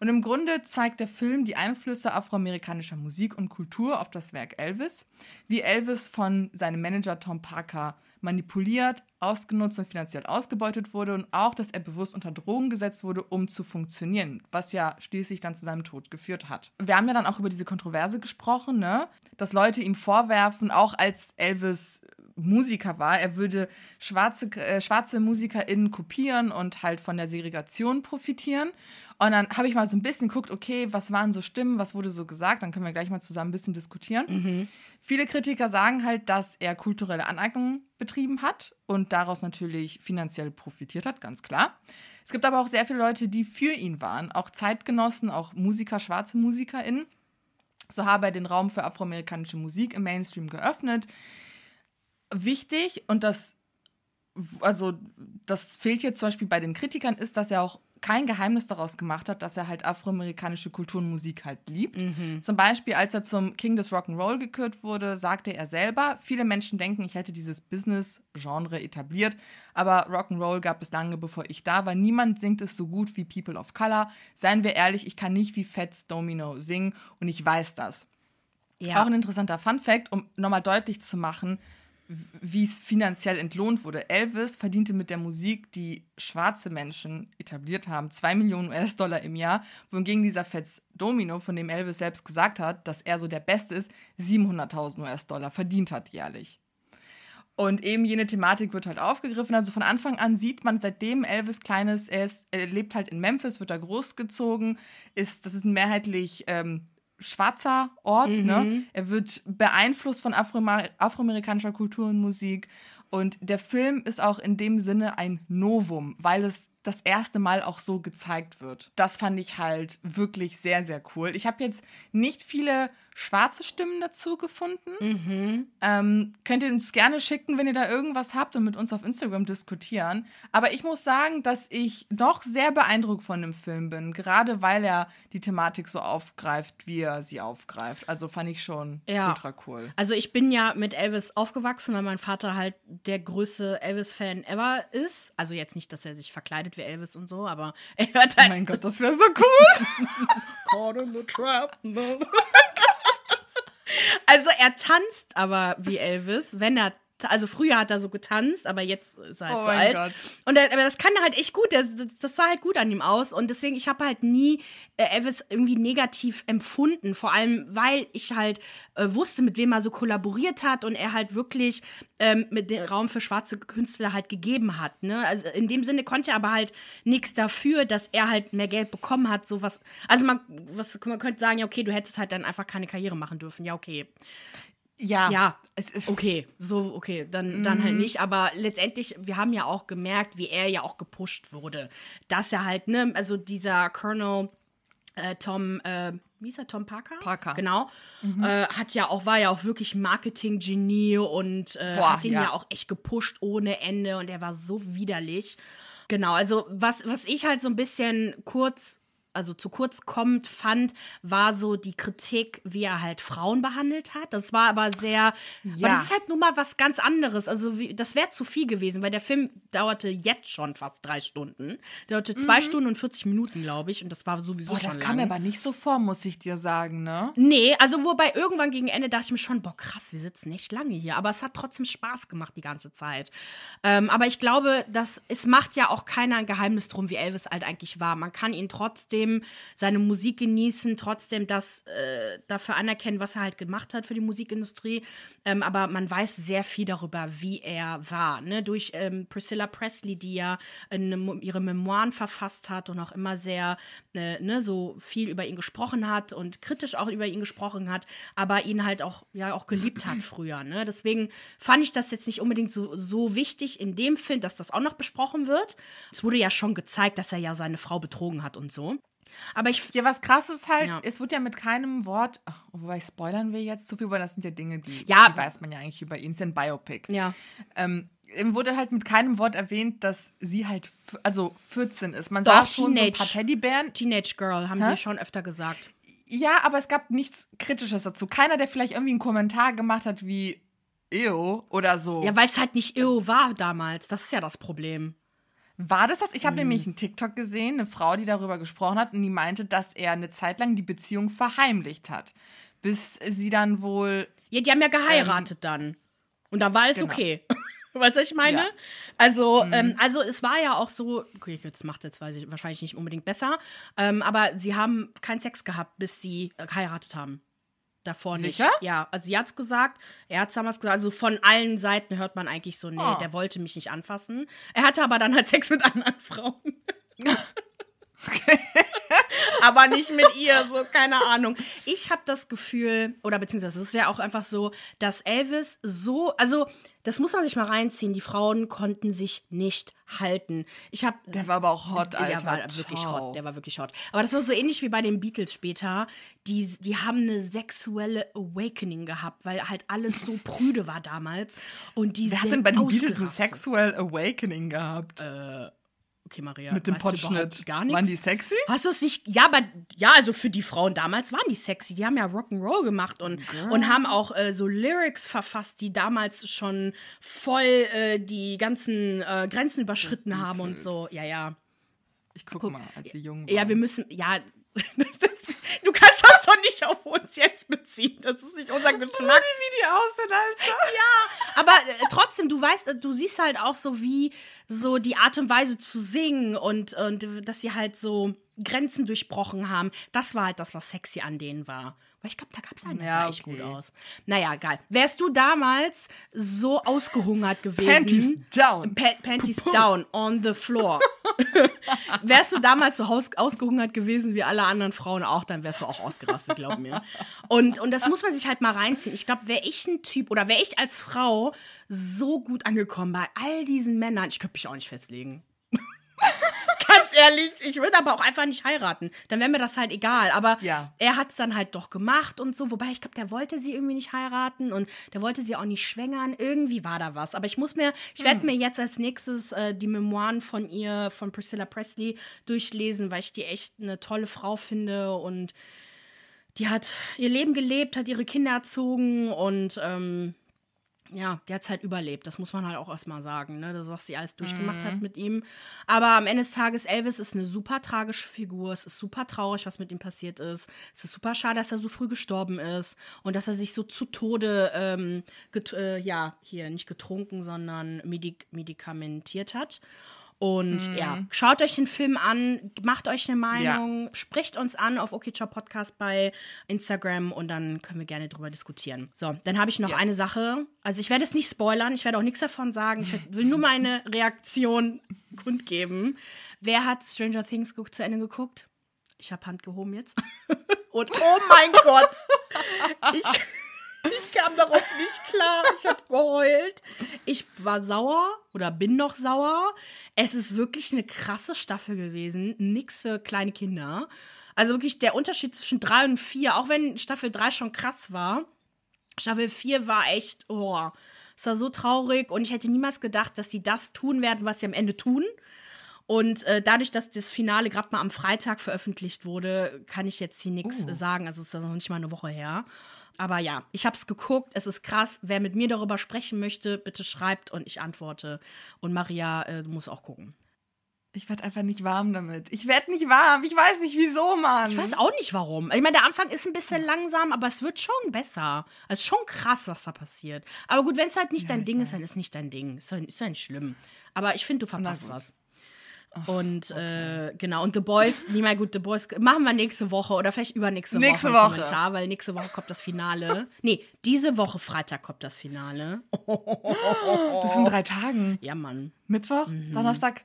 Und im Grunde zeigt der Film die Einflüsse afroamerikanischer Musik und Kultur auf das Werk Elvis, wie Elvis von seinem Manager Tom Parker manipuliert, ausgenutzt und finanziell ausgebeutet wurde und auch, dass er bewusst unter Drogen gesetzt wurde, um zu funktionieren, was ja schließlich dann zu seinem Tod geführt hat. Wir haben ja dann auch über diese Kontroverse gesprochen, ne? dass Leute ihm vorwerfen, auch als Elvis Musiker war, er würde schwarze, äh, schwarze MusikerInnen kopieren und halt von der Segregation profitieren. Und dann habe ich mal so ein bisschen geguckt, okay, was waren so Stimmen, was wurde so gesagt, dann können wir gleich mal zusammen ein bisschen diskutieren. Viele Kritiker sagen halt, dass er kulturelle Aneignung betrieben hat und daraus natürlich finanziell profitiert hat, ganz klar. Es gibt aber auch sehr viele Leute, die für ihn waren, auch Zeitgenossen, auch Musiker, schwarze MusikerInnen. So habe er den Raum für afroamerikanische Musik im Mainstream geöffnet. Wichtig und das, also das fehlt jetzt zum Beispiel bei den Kritikern, ist, dass er auch kein Geheimnis daraus gemacht hat, dass er halt afroamerikanische Kultur und Musik halt liebt. Zum Beispiel, als er zum King des Rock'n'Roll gekürt wurde, sagte er selber, viele Menschen denken, ich hätte dieses Business-Genre etabliert, aber Rock'n'Roll gab es lange bevor ich da war. Niemand singt es so gut wie People of Color. Seien wir ehrlich, ich kann nicht wie Fats Domino singen und ich weiß das. Ja. Auch ein interessanter Fun-Fact, um nochmal deutlich zu machen, wie es finanziell entlohnt wurde. Elvis verdiente mit der Musik, die schwarze Menschen etabliert haben, 2 Millionen US-Dollar im Jahr, wohingegen dieser Fats Domino, von dem Elvis selbst gesagt hat, dass er so der Beste ist, 700.000 US-Dollar verdient hat jährlich. Und eben jene Thematik wird halt aufgegriffen. Also von Anfang an sieht man, seitdem Elvis klein ist, er, ist, er lebt halt in Memphis, wird da großgezogen, ist, das ist ein mehrheitlich ähm, schwarzer Ort. Ne? Er wird beeinflusst von Afroama afroamerikanischer Kultur und Musik. Und der Film ist auch in dem Sinne ein Novum, weil es das erste Mal auch so gezeigt wird. Das fand ich halt wirklich sehr, sehr cool. Ich habe jetzt nicht viele schwarze Stimmen dazu gefunden. Ähm, könnt ihr uns gerne schicken, wenn ihr da irgendwas habt und mit uns auf Instagram diskutieren. Aber ich muss sagen, dass ich noch sehr beeindruckt von dem Film bin, gerade weil er die Thematik so aufgreift, wie er sie aufgreift. Also fand ich schon Ja. ultra cool. Also ich bin ja mit Elvis aufgewachsen, weil mein Vater halt der größte Elvis-Fan ever ist. Also jetzt nicht, dass er sich verkleidet wie Elvis und so, aber er hört Oh halt. mein Gott, das wäre so cool. Caught in the trap. Also er tanzt aber wie Elvis, wenn er also früher hat er so getanzt, aber jetzt ist er halt Oh so alt. Gott. Und er, aber das kann er halt echt gut. Das, das sah halt gut an ihm aus. Und deswegen, ich habe halt nie äh, Elvis irgendwie negativ empfunden. Vor allem, weil ich halt äh, wusste, mit wem er so kollaboriert hat und er halt wirklich ähm, mit dem Raum für schwarze Künstler halt gegeben hat. Ne? Also in dem Sinne konnte er aber halt nichts dafür, dass er halt mehr Geld bekommen hat. Sowas. Also man, was, man könnte sagen, ja, okay, du hättest halt dann einfach keine Karriere machen dürfen. Ja, okay. Ja. Ja, Es ist, okay, so, okay, dann, dann halt nicht. Aber letztendlich, wir haben ja auch gemerkt, wie er ja auch gepusht wurde. Dass er halt, ne, also dieser Colonel äh, Tom, äh, wie ist er, Tom Parker? Parker. Genau. Äh, hat ja auch, war ja auch wirklich Marketing-Genie und äh, Boah, hat den ja. ja. auch echt gepusht ohne Ende und er war so widerlich. Genau, also was, was ich halt so ein bisschen kurz also zu kurz kommt, fand, war so die Kritik, wie er halt Frauen behandelt hat. Das war aber sehr, Ja. aber das ist halt nun mal was ganz anderes. Also wie, das wäre zu viel gewesen, weil der Film dauerte jetzt schon fast drei Stunden. Dauerte zwei Stunden und 40 Minuten, glaube ich, und das war sowieso boah, schon das kam lang. mir aber nicht so vor, muss ich dir sagen, ne? Nee, also wobei irgendwann gegen Ende dachte ich mir schon, boah, krass, wir sitzen echt lange hier. Aber es hat trotzdem Spaß gemacht die ganze Zeit. Ähm, aber ich glaube, dass es macht ja auch keiner ein Geheimnis drum, wie Elvis halt eigentlich war. Man kann ihn trotzdem seine Musik genießen, trotzdem das äh, dafür anerkennen, was er halt gemacht hat für die Musikindustrie. Ähm, aber man weiß sehr viel darüber, wie er war. Ne? Durch ähm, Priscilla Presley, die ja eine, ihre Memoiren verfasst hat und auch immer sehr äh, ne, so viel über ihn gesprochen hat und kritisch auch über ihn gesprochen hat, aber ihn halt auch ja auch geliebt hat früher. Ne? Deswegen fand ich das jetzt nicht unbedingt so, so wichtig in dem Film, dass das auch noch besprochen wird. Es wurde ja schon gezeigt, dass er ja seine Frau betrogen hat und so. Aber ich Ja, was krass ist halt, Ja. es wird ja mit keinem Wort, ach, wobei spoilern wir jetzt zu viel, weil das sind ja Dinge, die, Ja. die weiß man ja eigentlich über ihn, es ist ja ein Biopic. ja. Ähm, wurde halt mit keinem Wort erwähnt, dass sie halt, also 14 ist. Man Doch, sagt schon so ein Teenage. paar Teddybären. Teenage Girl haben Hä? die schon öfter gesagt. Ja, aber es gab nichts Kritisches dazu. Keiner, der vielleicht irgendwie einen Kommentar gemacht hat wie Ew oder so. Ja, weil es halt nicht irre war damals. Das ist ja das Problem. War das das? Ich Mhm. habe nämlich einen TikTok gesehen, eine Frau, die darüber gesprochen hat und die meinte, dass er eine Zeit lang die Beziehung verheimlicht hat. Bis sie dann wohl. Ja, die haben ja geheiratet dann. Und da war alles genau. okay. weißt du, was ich meine? Ja. Mhm. Also, ähm, also es war ja auch so, okay, jetzt macht jetzt weiß ich, wahrscheinlich nicht unbedingt besser, ähm, aber sie haben keinen Sex gehabt, bis sie geheiratet haben. Davor nicht. Sicher? Ja, also sie hat's gesagt, er hat's damals gesagt, also von allen Seiten hört man eigentlich so, nee, Oh. der wollte mich nicht anfassen. Er hatte aber dann halt Sex mit anderen Frauen. aber nicht mit ihr, so keine Ahnung. Ich habe das Gefühl, oder beziehungsweise es ist ja auch einfach so, dass Elvis so, also das muss man sich mal reinziehen, die Frauen konnten sich nicht halten. Ich habe Der war aber auch hot, Alter. der war wirklich Ciao. hot, der war wirklich hot. Aber das war so ähnlich wie bei den Beatles später. Die, die haben eine sexuelle Awakening gehabt, weil halt alles so prüde war damals. Und die Wer hat denn bei den Beatles ein. Sexual Awakening gehabt? Okay, Maria. Mit dem Potschnitt. Gar nichts. Waren die sexy? Hast du es nicht? Ja, aber ja, also für die Frauen damals waren die sexy. Die haben ja Rock'n'Roll gemacht und, und haben auch äh, so Lyrics verfasst, die damals schon voll äh, die ganzen äh, Grenzen überschritten haben und so. Ja, ja. Ich guck, mal, als sie jung waren. Ja, wir müssen. Ja. doch nicht auf uns jetzt beziehen. Das ist nicht unser Geschmack. wie die aussehen, Alter. Ja, aber äh, trotzdem, du weißt, äh, du siehst halt auch so, wie so die Art und Weise zu singen und, und dass sie halt so Grenzen durchbrochen haben. Das war halt das, was sexy an denen war. Weil ich glaube, da gab es einen, der Ja, sah echt okay. gut aus. Naja, geil. Wärst du damals so ausgehungert gewesen? Panties down. Pa Panties down on the floor. wärst du damals so ausgehungert gewesen wie alle anderen Frauen auch, dann wärst du auch ausgerastet, glaub mir. Und, und das muss man sich halt mal reinziehen. Ich glaube, wäre ich ein Typ oder wäre ich als Frau so gut angekommen bei all diesen Männern, ich könnte mich auch nicht festlegen. Ehrlich, ich würde aber auch einfach nicht heiraten. Dann wäre mir das halt egal. Aber Ja. er hat es dann halt doch gemacht und so. Wobei ich glaube, der wollte sie irgendwie nicht heiraten und der wollte sie auch nicht schwängern. Irgendwie war da was. Aber ich muss mir, ich werde Hm. mir jetzt als nächstes äh, die Memoiren von ihr, von Priscilla Presley, durchlesen, weil ich die echt eine tolle Frau finde und die hat ihr Leben gelebt, hat ihre Kinder erzogen und ähm, ja, die hat es halt überlebt. Das muss man halt auch erstmal sagen, ne? Das, was sie alles durchgemacht hat mit ihm. Aber am Ende des Tages, Elvis ist eine super tragische Figur. Es ist super traurig, was mit ihm passiert ist. Es ist super schade, dass er so früh gestorben ist und dass er sich so zu Tode, ähm, äh, ja, hier nicht getrunken, sondern medik medikamentiert hat. Und ja, schaut euch den Film an, macht euch eine Meinung, spricht uns an auf OKCHOP Podcast bei Instagram und dann können wir gerne drüber diskutieren. So, dann habe ich noch Yes. eine Sache. Also ich werde es nicht spoilern, ich werde auch nichts davon sagen. Ich will nur meine Reaktion kundgeben. Wer hat Stranger Things zu Ende geguckt? Ich habe Hand gehoben jetzt. Und oh mein Gott! Ich, ich kam darauf nicht klar. Ich habe geheult. Ich war sauer oder bin noch sauer. Es ist wirklich eine krasse Staffel gewesen. Nix für kleine Kinder. Also wirklich der Unterschied zwischen drei und vier, auch wenn Staffel drei schon krass war, Staffel 4 war echt, oh, es war so traurig und ich hätte niemals gedacht, dass sie das tun werden, was sie am Ende tun. Und äh, dadurch, dass das Finale gerade mal am Freitag veröffentlicht wurde, kann ich jetzt hier nichts Uh. sagen. Also es ist ja noch nicht mal eine Woche her. Aber ja, ich habe es geguckt, es ist krass. Wer mit mir darüber sprechen möchte, bitte schreibt und ich antworte. Und Maria, äh, du musst auch gucken. Ich werde einfach nicht warm damit. Ich werde nicht warm. Ich weiß nicht wieso, Mann. Ich weiß auch nicht warum. Ich meine, der Anfang ist ein bisschen langsam, aber es wird schon besser. Es ist schon krass, was da passiert. Aber gut, wenn es halt nicht dein Ding ist, dann ist nicht dein Ding. Ist doch nicht schlimm. Aber ich finde, du verpasst was. Und äh, genau, und The Boys, nie mal gut, The Boys machen wir nächste Woche oder vielleicht übernächste Nächste Woche. im Woche. Kommentar, weil nächste Woche kommt das Finale. nee, diese Woche Freitag kommt das Finale. Das sind drei Tagen. Ja, Mann. Mittwoch, Mhm. Donnerstag.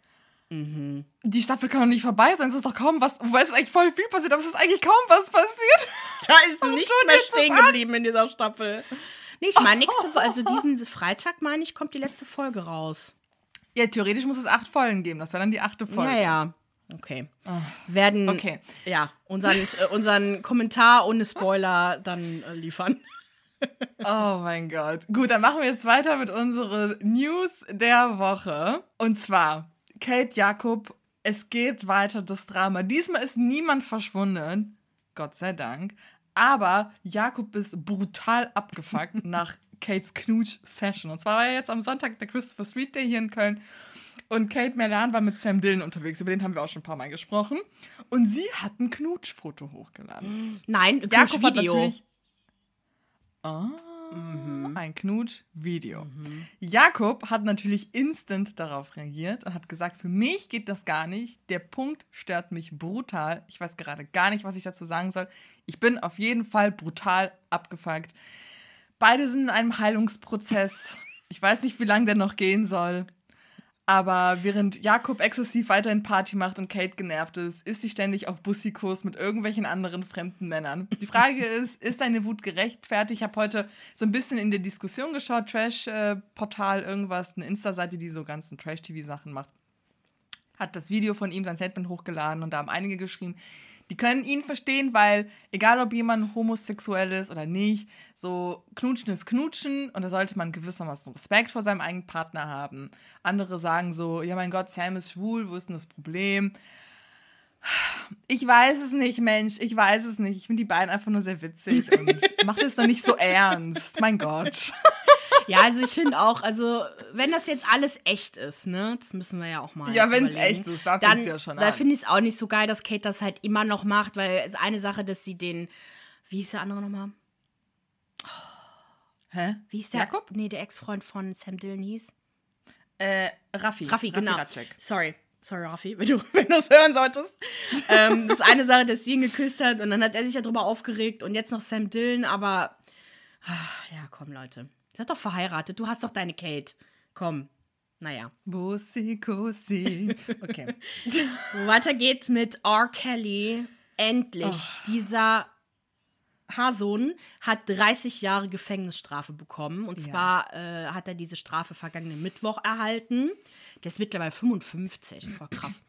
Die Staffel kann doch nicht vorbei sein. Es ist doch kaum was. Wobei es ist eigentlich voll viel passiert, aber es ist eigentlich kaum was passiert. Da ist nichts mehr stehen geblieben in dieser Staffel. Nee, ich meine, nächste Woche, also diesen Freitag, meine ich, kommt die letzte Folge raus. Ja, theoretisch muss es acht Folgen geben. Das wäre dann die achte Folge. Ja, ja. Okay. Werden Okay. ja unseren, äh, unseren Kommentar ohne Spoiler dann äh, liefern. Oh mein Gott. Gut, dann machen wir jetzt weiter mit unseren News der Woche. Und zwar, Kate Jakob, es geht weiter das Drama. Diesmal ist niemand verschwunden. Gott sei Dank. Aber Jakob ist brutal abgefuckt nach Kates Knutsch-Session. Und zwar war ja jetzt am Sonntag der Christopher Street Day hier in Köln. Und Kate Merlan war mit Sam Dillon unterwegs. Über den haben wir auch schon ein paar Mal gesprochen. Und sie hat ein Knutsch-Foto hochgeladen. Nein, Jakob hat Video. natürlich. Ah, ein Knutsch-Video. Jakob hat natürlich instant darauf reagiert und hat gesagt: Für mich geht das gar nicht. Der Punkt stört mich brutal. Ich weiß gerade gar nicht, was ich dazu sagen soll. Ich bin auf jeden Fall brutal abgefuckt. Beide sind in einem Heilungsprozess. Ich weiß nicht, wie lange der noch gehen soll. Aber während Jakob exzessiv weiterhin Party macht und Kate genervt ist, ist sie ständig auf Bussikurs mit irgendwelchen anderen fremden Männern. Die Frage ist, ist seine Wut gerechtfertigt? Ich habe heute so ein bisschen in der Diskussion geschaut, Trash-Portal, irgendwas, eine Insta-Seite, die so ganzen Trash-TV-Sachen macht. Hat das Video von ihm, sein Statement hochgeladen und da haben einige geschrieben, Die können ihn verstehen, weil egal ob jemand homosexuell ist oder nicht, so knutschen ist knutschen und da sollte man gewissermaßen Respekt vor seinem eigenen Partner haben. Andere sagen so, ja mein Gott, Sam ist schwul, wo ist denn das Problem? Ich weiß es nicht, Mensch, ich weiß es nicht. Ich finde die beiden einfach nur sehr witzig und macht es doch nicht so ernst. Mein Gott. Ja, also ich finde auch, also wenn das jetzt alles echt ist, ne, das müssen wir ja auch mal. Ja, wenn es echt ist, da fängt es ja schon an. Da finde ich es auch nicht so geil, dass Kate das halt immer noch macht, weil es eine Sache, dass sie den, wie ist der andere nochmal? Hä? Wie ist der? Jakob? Nee, der Ex-Freund von Sam Dillon hieß. Äh, Raffi. Raffi, genau. Ratschek. Sorry. Sorry, Raffi, wenn du es hören solltest. ähm, das ist eine Sache, dass sie ihn geküsst hat und dann hat er sich ja drüber aufgeregt und jetzt noch Sam Dillon, aber ah, ja, komm, Leute. Seid doch verheiratet, du hast doch deine Kate. Komm. Naja. Bussi, Kussi. Okay. Weiter geht's mit R. Kelly. Endlich. Dieser Hasohn hat 30 Jahre Gefängnisstrafe bekommen. Und Ja. zwar äh, hat er diese Strafe vergangenen Mittwoch erhalten. Der ist mittlerweile 55, das ist voll krass.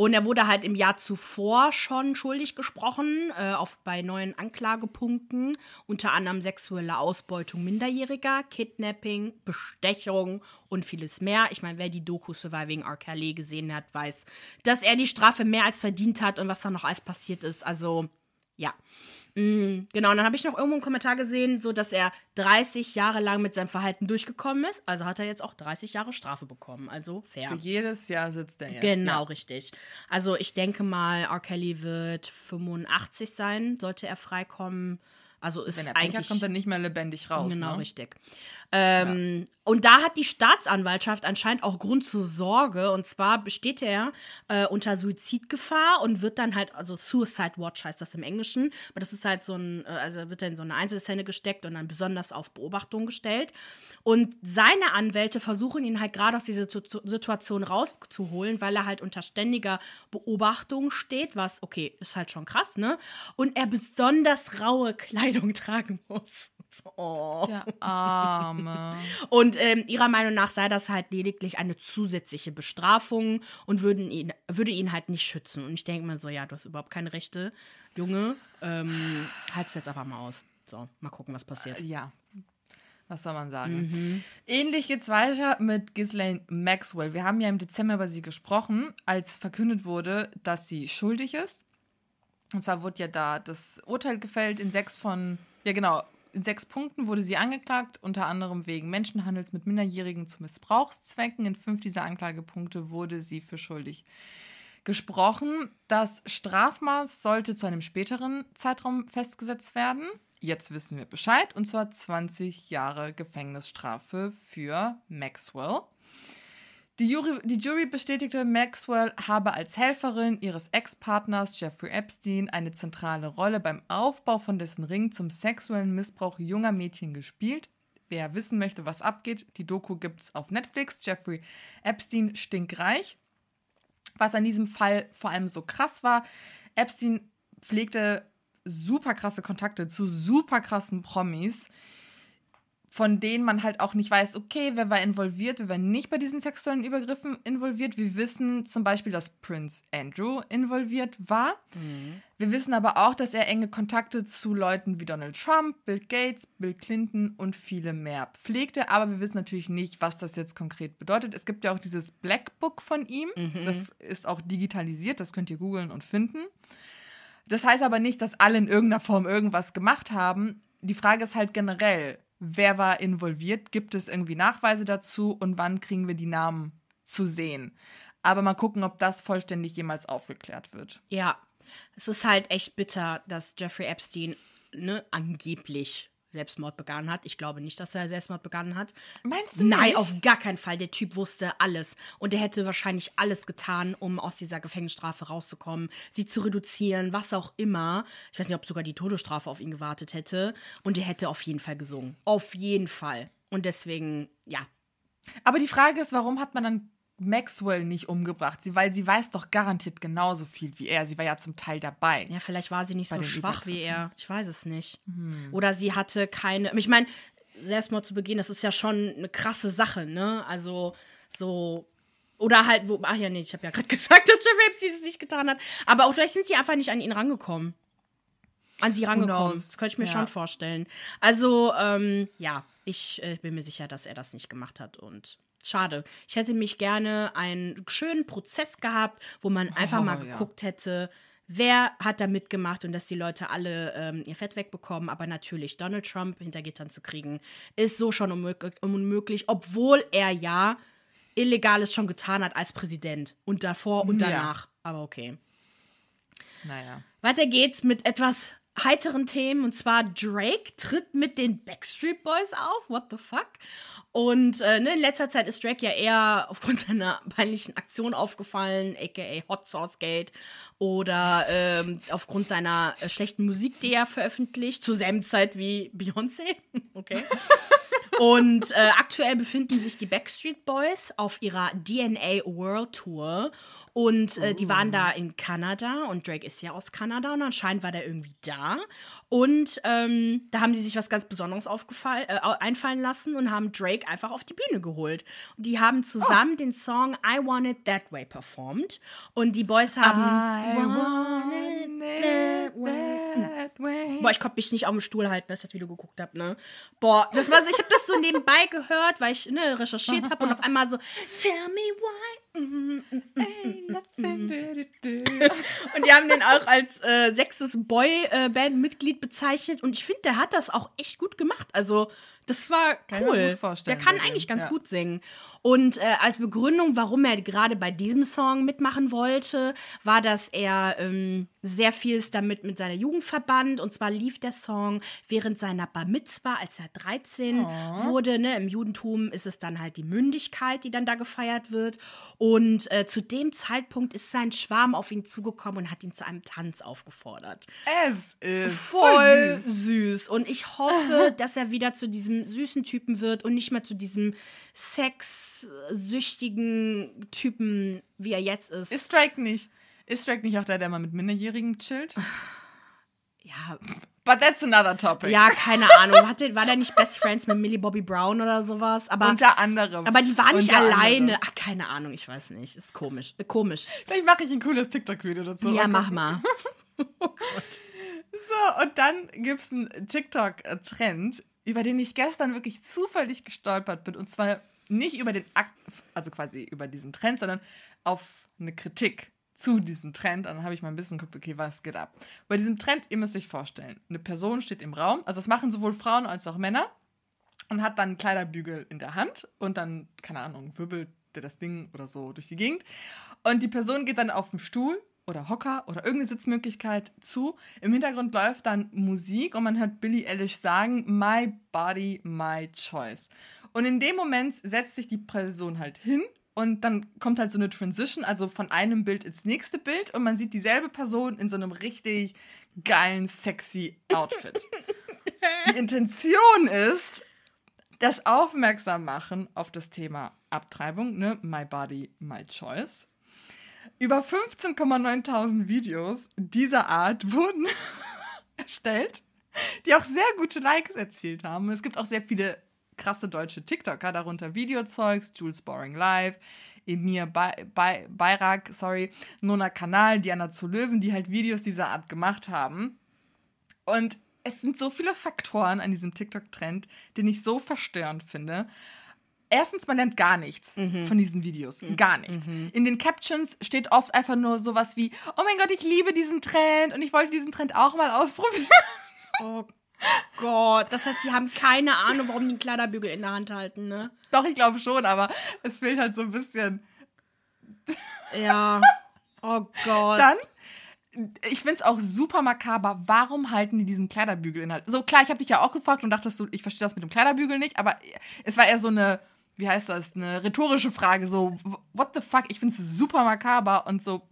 Und er wurde halt im Jahr zuvor schon schuldig gesprochen, äh, auf, bei neuen Anklagepunkten, unter anderem sexuelle Ausbeutung Minderjähriger, Kidnapping, Bestechung und vieles mehr. Ich meine, wer die Doku Surviving R. Kelly gesehen hat, weiß, dass er die Strafe mehr als verdient hat und was da noch alles passiert ist. Also, ja. Mm, Genau, und dann habe ich noch irgendwo einen Kommentar gesehen, so dass er 30 Jahre lang mit seinem Verhalten durchgekommen ist. Also hat er jetzt auch 30 Jahre Strafe bekommen. Also fair. Für jedes Jahr sitzt er jetzt. Genau, Ja. richtig. Also ich denke mal, R. Kelly wird 85 sein, sollte er freikommen. Also ist Wenn er eigentlich kommt er nicht mehr lebendig raus. Genau, ne? richtig. Ähm, Und da hat die Staatsanwaltschaft anscheinend auch Grund zur Sorge. Und zwar besteht er äh, unter Suizidgefahr und wird dann halt, also Suicide Watch heißt das im Englischen. Aber das ist halt so ein, äh, also wird er in so eine Einzelszene gesteckt und dann besonders auf Beobachtung gestellt. Und seine Anwälte versuchen ihn halt gerade aus dieser Situ- Situation rauszuholen, weil er halt unter ständiger Beobachtung steht, was, okay, ist halt schon krass, ne? Und er besonders raue Kleidung tragen muss. Oh. Der Arme. Und ähm, ihrer Meinung nach sei das halt lediglich eine zusätzliche Bestrafung und würden ihn, würde ihn halt nicht schützen. Und ich denke mir so, ja, du hast überhaupt keine Rechte, Junge. Ähm, halt's jetzt einfach mal aus. So, mal gucken, was passiert. ja. Was soll man sagen? Ähnlich geht's weiter mit Ghislaine Maxwell. Wir haben ja im Dezember über sie gesprochen, als verkündet wurde, dass sie schuldig ist. Und zwar wurde ja da das Urteil gefällt in sechs von, ja genau, in sechs Punkten wurde sie angeklagt, unter anderem wegen Menschenhandels mit Minderjährigen zu Missbrauchszwecken. In fünf dieser Anklagepunkte wurde sie für schuldig gesprochen. Das Strafmaß sollte zu einem späteren Zeitraum festgesetzt werden. Jetzt wissen wir Bescheid, und zwar 20 Jahre Gefängnisstrafe für Maxwell. Die Jury, die Jury bestätigte, Maxwell habe als Helferin ihres Ex-Partners Jeffrey Epstein eine zentrale Rolle beim Aufbau von dessen Ring zum sexuellen Missbrauch junger Mädchen gespielt. Wer wissen möchte, was abgeht, die Doku gibt's auf Netflix. Jeffrey Epstein stinkreich. Was an diesem Fall vor allem so krass war, Epstein pflegte super krasse Kontakte zu super krassen Promis, von denen man halt auch nicht weiß, okay, wer war involviert, wer war nicht bei diesen sexuellen Übergriffen involviert. Wir wissen zum Beispiel, dass Prince Andrew involviert war. Wir wissen aber auch, dass er enge Kontakte zu Leuten wie Donald Trump, Bill Gates, Bill Clinton und viele mehr pflegte. Aber wir wissen natürlich nicht, was das jetzt konkret bedeutet. Es gibt ja auch dieses Black Book von ihm. Das ist auch digitalisiert, das könnt ihr googeln und finden. Das heißt aber nicht, dass alle in irgendeiner Form irgendwas gemacht haben. Die Frage ist halt generell, wer war involviert? Gibt es irgendwie Nachweise dazu und wann kriegen wir die Namen zu sehen? Aber mal gucken, ob das vollständig jemals aufgeklärt wird. Ja, es ist halt echt bitter, dass Jeffrey Epstein ne, angeblich Selbstmord begangen hat. Ich glaube nicht, dass er Selbstmord begangen hat. Meinst du Nein, nicht? auf gar keinen Fall. Der Typ wusste alles. Und er hätte wahrscheinlich alles getan, um aus dieser Gefängnisstrafe rauszukommen, sie zu reduzieren, was auch immer. Ich weiß nicht, ob sogar die Todesstrafe auf ihn gewartet hätte. Und er hätte auf jeden Fall gesungen. Auf jeden Fall. Und deswegen, ja. Aber die Frage ist, warum hat man dann Maxwell nicht umgebracht? Sie, weil sie weiß doch garantiert genauso viel wie er. Sie war ja zum Teil dabei. Ja, vielleicht war sie nicht so schwach wie er. Ich weiß es nicht. Oder sie hatte keine. Ich meine, Selbstmord zu begehen, das ist ja schon eine krasse Sache, ne? Also so Oder halt, wo, ach ja, nee, ich habe ja gerade gesagt, dass Jeffrey Epstein es nicht getan hat. Aber auch vielleicht sind sie einfach nicht an ihn rangekommen. An sie rangekommen. Das könnte ich mir Ja. schon vorstellen. Also, ähm, ja, ich äh, bin mir sicher, dass er das nicht gemacht hat. Und schade. Ich hätte mich gerne einen schönen Prozess gehabt, wo man einfach Oh, mal ja. geguckt hätte, wer hat da mitgemacht und dass die Leute alle ähm, ihr Fett wegbekommen. Aber natürlich, Donald Trump hinter Gittern zu kriegen, ist so schon unmöglich, unmöglich obwohl er ja Illegales schon getan hat als Präsident. Und davor und Ja. danach. Aber okay. Naja. Weiter geht's mit etwas heiteren Themen und zwar Drake tritt mit den Backstreet Boys auf. What the fuck? Und äh, ne, in letzter Zeit ist Drake ja eher aufgrund seiner peinlichen Aktion aufgefallen, aka Hot Sauce Gate, oder ähm, aufgrund seiner äh, schlechten Musik, die er veröffentlicht, zur selben Zeit wie Beyoncé. okay. Und äh, aktuell befinden sich die Backstreet Boys auf ihrer DNA World Tour. Und äh, die waren da in Kanada und Drake ist ja aus Kanada und anscheinend war der irgendwie da. Und ähm, da haben die sich was ganz Besonderes aufgefall, äh, einfallen lassen und haben Drake einfach auf die Bühne geholt. Und die haben zusammen den Song I Want It That Way performt. Und die Boys haben I Want It That Way. that way. Boah, ich konnte mich nicht auf dem Stuhl halten, als ich das Video geguckt habe, ne? Boah, das war so, ich habe das so nebenbei gehört, weil ich ne, recherchiert habe und auf einmal so, tell me why. Und die haben den auch als äh, sechstes Boy-Band-Mitglied bezeichnet und ich finde, der hat das auch echt gut gemacht. Also, das war Kann cool. vorstellen der kann eigentlich ganz ja. gut singen. Und äh, als Begründung, warum er gerade bei diesem Song mitmachen wollte, war, dass er ähm, sehr vieles damit mit seiner Jugend verband. Und zwar lief der Song während seiner Bar Mitzvah, als er 13 wurde. Ne? Im Judentum ist es dann halt die Mündigkeit, die dann da gefeiert wird. Und äh, zu dem Zeitpunkt ist sein Schwarm auf ihn zugekommen und hat ihn zu einem Tanz aufgefordert. Es ist Voll voll süß. süß. Und ich hoffe, dass er wieder zu diesem süßen Typen wird und nicht mehr zu diesem sexsüchtigen Typen, wie er jetzt ist. Ist Drake nicht? Ist Drake nicht auch der, der mal mit Minderjährigen chillt? ja, But that's another topic. ja, keine Ahnung. Hatte, war der nicht Best Friends mit Millie Bobby Brown oder sowas? Aber, Unter anderem. aber die war nicht Unter alleine. anderem. Ach, keine Ahnung, ich weiß nicht. Ist komisch. Äh, komisch. Vielleicht mache ich ein cooles TikTok-Video dazu. Ja, mach mal. So, und dann gibt es einen TikTok-Trend, über den ich gestern wirklich zufällig gestolpert bin. Und zwar nicht über den Akt, also quasi über diesen Trend, sondern auf eine Kritik zu diesem Trend. Und dann habe ich mal ein bisschen geguckt, okay, was geht ab. Bei diesem Trend, ihr müsst euch vorstellen, eine Person steht im Raum, also das machen sowohl Frauen als auch Männer, und hat dann einen Kleiderbügel in der Hand und dann, keine Ahnung, wirbelt das Ding oder so durch die Gegend. Und die Person geht dann auf den Stuhl oder Hocker oder irgendeine Sitzmöglichkeit zu. Im Hintergrund läuft dann Musik und man hört Billie Eilish sagen, My Body, My Choice. Und in dem Moment setzt sich die Person halt hin und dann kommt halt so eine Transition, also von einem Bild ins nächste Bild und man sieht dieselbe Person in so einem richtig geilen, sexy Outfit. Die Intention ist, das Aufmerksam machen auf das Thema Abtreibung, ne? My Body, My Choice. Über 15,9 Videos dieser Art wurden erstellt, die auch sehr gute Likes erzielt haben. Es gibt auch sehr viele krasse deutsche TikToker, darunter Videozeugs, Jules Boring Live, Emir Bay- Bay- Bayrak, sorry, Nona Kanal, Diana zu Löwen, die halt Videos dieser Art gemacht haben. Und es sind so viele Faktoren an diesem TikTok-Trend, den ich so verstörend finde. Erstens, man lernt gar nichts von diesen Videos. Gar nichts. In den Captions steht oft einfach nur sowas wie, oh mein Gott, ich liebe diesen Trend und ich wollte diesen Trend auch mal ausprobieren. Oh Gott. Das heißt, sie haben keine Ahnung, warum die einen Kleiderbügel in der Hand halten, ne? Doch, ich glaube schon, aber es fehlt halt so ein bisschen. Ja. Oh Gott. Dann, ich finde es auch super makaber, warum halten die diesen Kleiderbügel in halt? So, klar, ich habe dich ja auch gefragt und dachtest du, ich verstehe das mit dem Kleiderbügel nicht, aber es war eher so eine, wie heißt das, eine rhetorische Frage, so, what the fuck, ich finde es super makaber und so,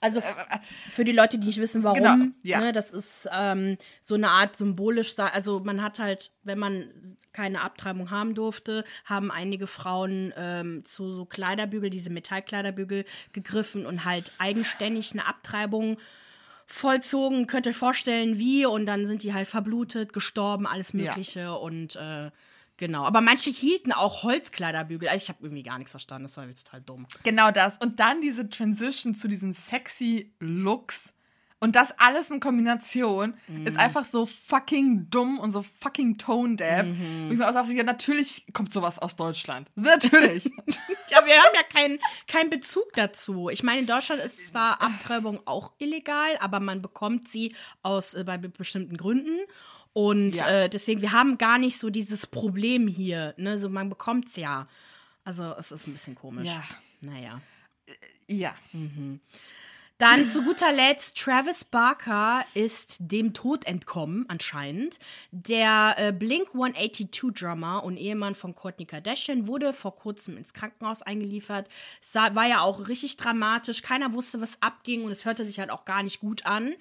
Also f- für die Leute, die nicht wissen, warum, Genau, ja. ne, das ist ähm, so eine Art symbolisch, also man hat halt, wenn man keine Abtreibung haben durfte, haben einige Frauen ähm, zu so Kleiderbügel, diese Metallkleiderbügel gegriffen und halt eigenständig eine Abtreibung vollzogen, könnt ihr vorstellen, wie, und dann sind die halt verblutet, gestorben, alles Ja. Mögliche und äh, Genau, aber manche hielten auch Holzkleiderbügel. Also ich habe irgendwie gar nichts verstanden, das war total dumm. Genau das. Und dann diese Transition zu diesen sexy Looks. Und das alles in Kombination Mhm. ist einfach so fucking dumm und so fucking tone deaf. Mhm. Wo ich mir auch dachte, ja, natürlich kommt sowas aus Deutschland. Natürlich. Ja, wir haben ja keinen keinen Bezug dazu. Ich meine, in Deutschland ist zwar Abtreibung auch illegal, aber man bekommt sie aus äh, bei be- bestimmten Gründen. Und Ja. äh, deswegen, wir haben gar nicht so dieses Problem hier. Ne? So, man bekommt es ja. Also, es ist ein bisschen komisch. Ja. Naja. ja. Dann zu guter Letzt, Travis Barker ist dem Tod entkommen, anscheinend. Der äh, Blink 182-Drummer und Ehemann von Kourtney Kardashian wurde vor kurzem ins Krankenhaus eingeliefert. Sah, war ja auch richtig dramatisch. Keiner wusste, was abging und es hörte sich halt auch gar nicht gut an.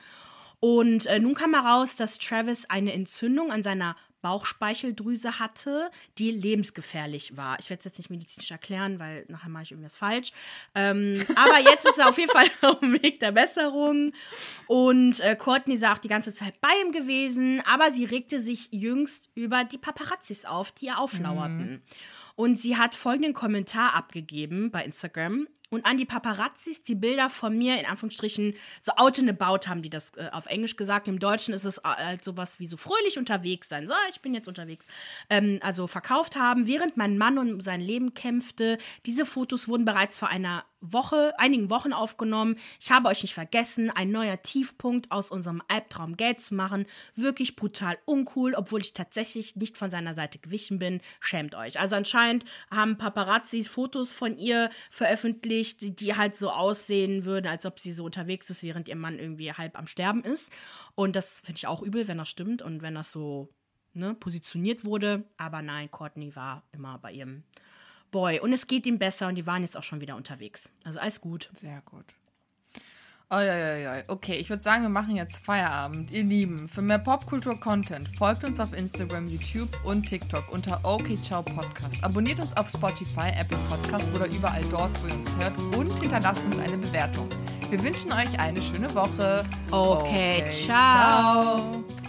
Und äh, nun kam heraus, dass Travis eine Entzündung an seiner Bauchspeicheldrüse hatte, die lebensgefährlich war. Ich werde es jetzt nicht medizinisch erklären, weil nachher mache ich irgendwas falsch. Ähm, aber jetzt ist er auf jeden Fall auf dem Weg der Besserung. Und äh, Courtney ist auch die ganze Zeit bei ihm gewesen, aber sie regte sich jüngst über die Paparazzis auf, die ihr auflauerten. Und sie hat folgenden Kommentar abgegeben bei Instagram. Und an die Paparazzis, die Bilder von mir, in Anführungsstrichen, so out and about haben die das äh, auf Englisch gesagt. Im Deutschen ist es halt sowas wie so fröhlich unterwegs sein. So, ich bin jetzt unterwegs. Ähm, also verkauft haben, während mein Mann um sein Leben kämpfte. Diese Fotos wurden bereits vor einer Woche, einigen Wochen aufgenommen. Ich habe euch nicht vergessen, ein neuer Tiefpunkt aus unserem Albtraum Geld zu machen. Wirklich brutal uncool, obwohl ich tatsächlich nicht von seiner Seite gewichen bin. Schämt euch. Also anscheinend haben Paparazzis Fotos von ihr veröffentlicht, die, die halt so aussehen würden, als ob sie so unterwegs ist, während ihr Mann irgendwie halb am Sterben ist. Und das finde ich auch übel, wenn das stimmt und wenn das so ne, positioniert wurde. Aber nein, Courtney war immer bei ihrem Boy. Und es geht ihm besser und die waren jetzt auch schon wieder unterwegs. Also alles gut. Sehr gut. Oh, ja, ja, ja. Okay, ich würde sagen, wir machen jetzt Feierabend. Ihr Lieben, für mehr Popkultur-Content folgt uns auf Instagram, YouTube und TikTok unter OK Ciao Podcast. Abonniert uns auf Spotify, Apple Podcast oder überall dort, wo ihr uns hört und hinterlasst uns eine Bewertung. Wir wünschen euch eine schöne Woche. Okay, ciao. ciao.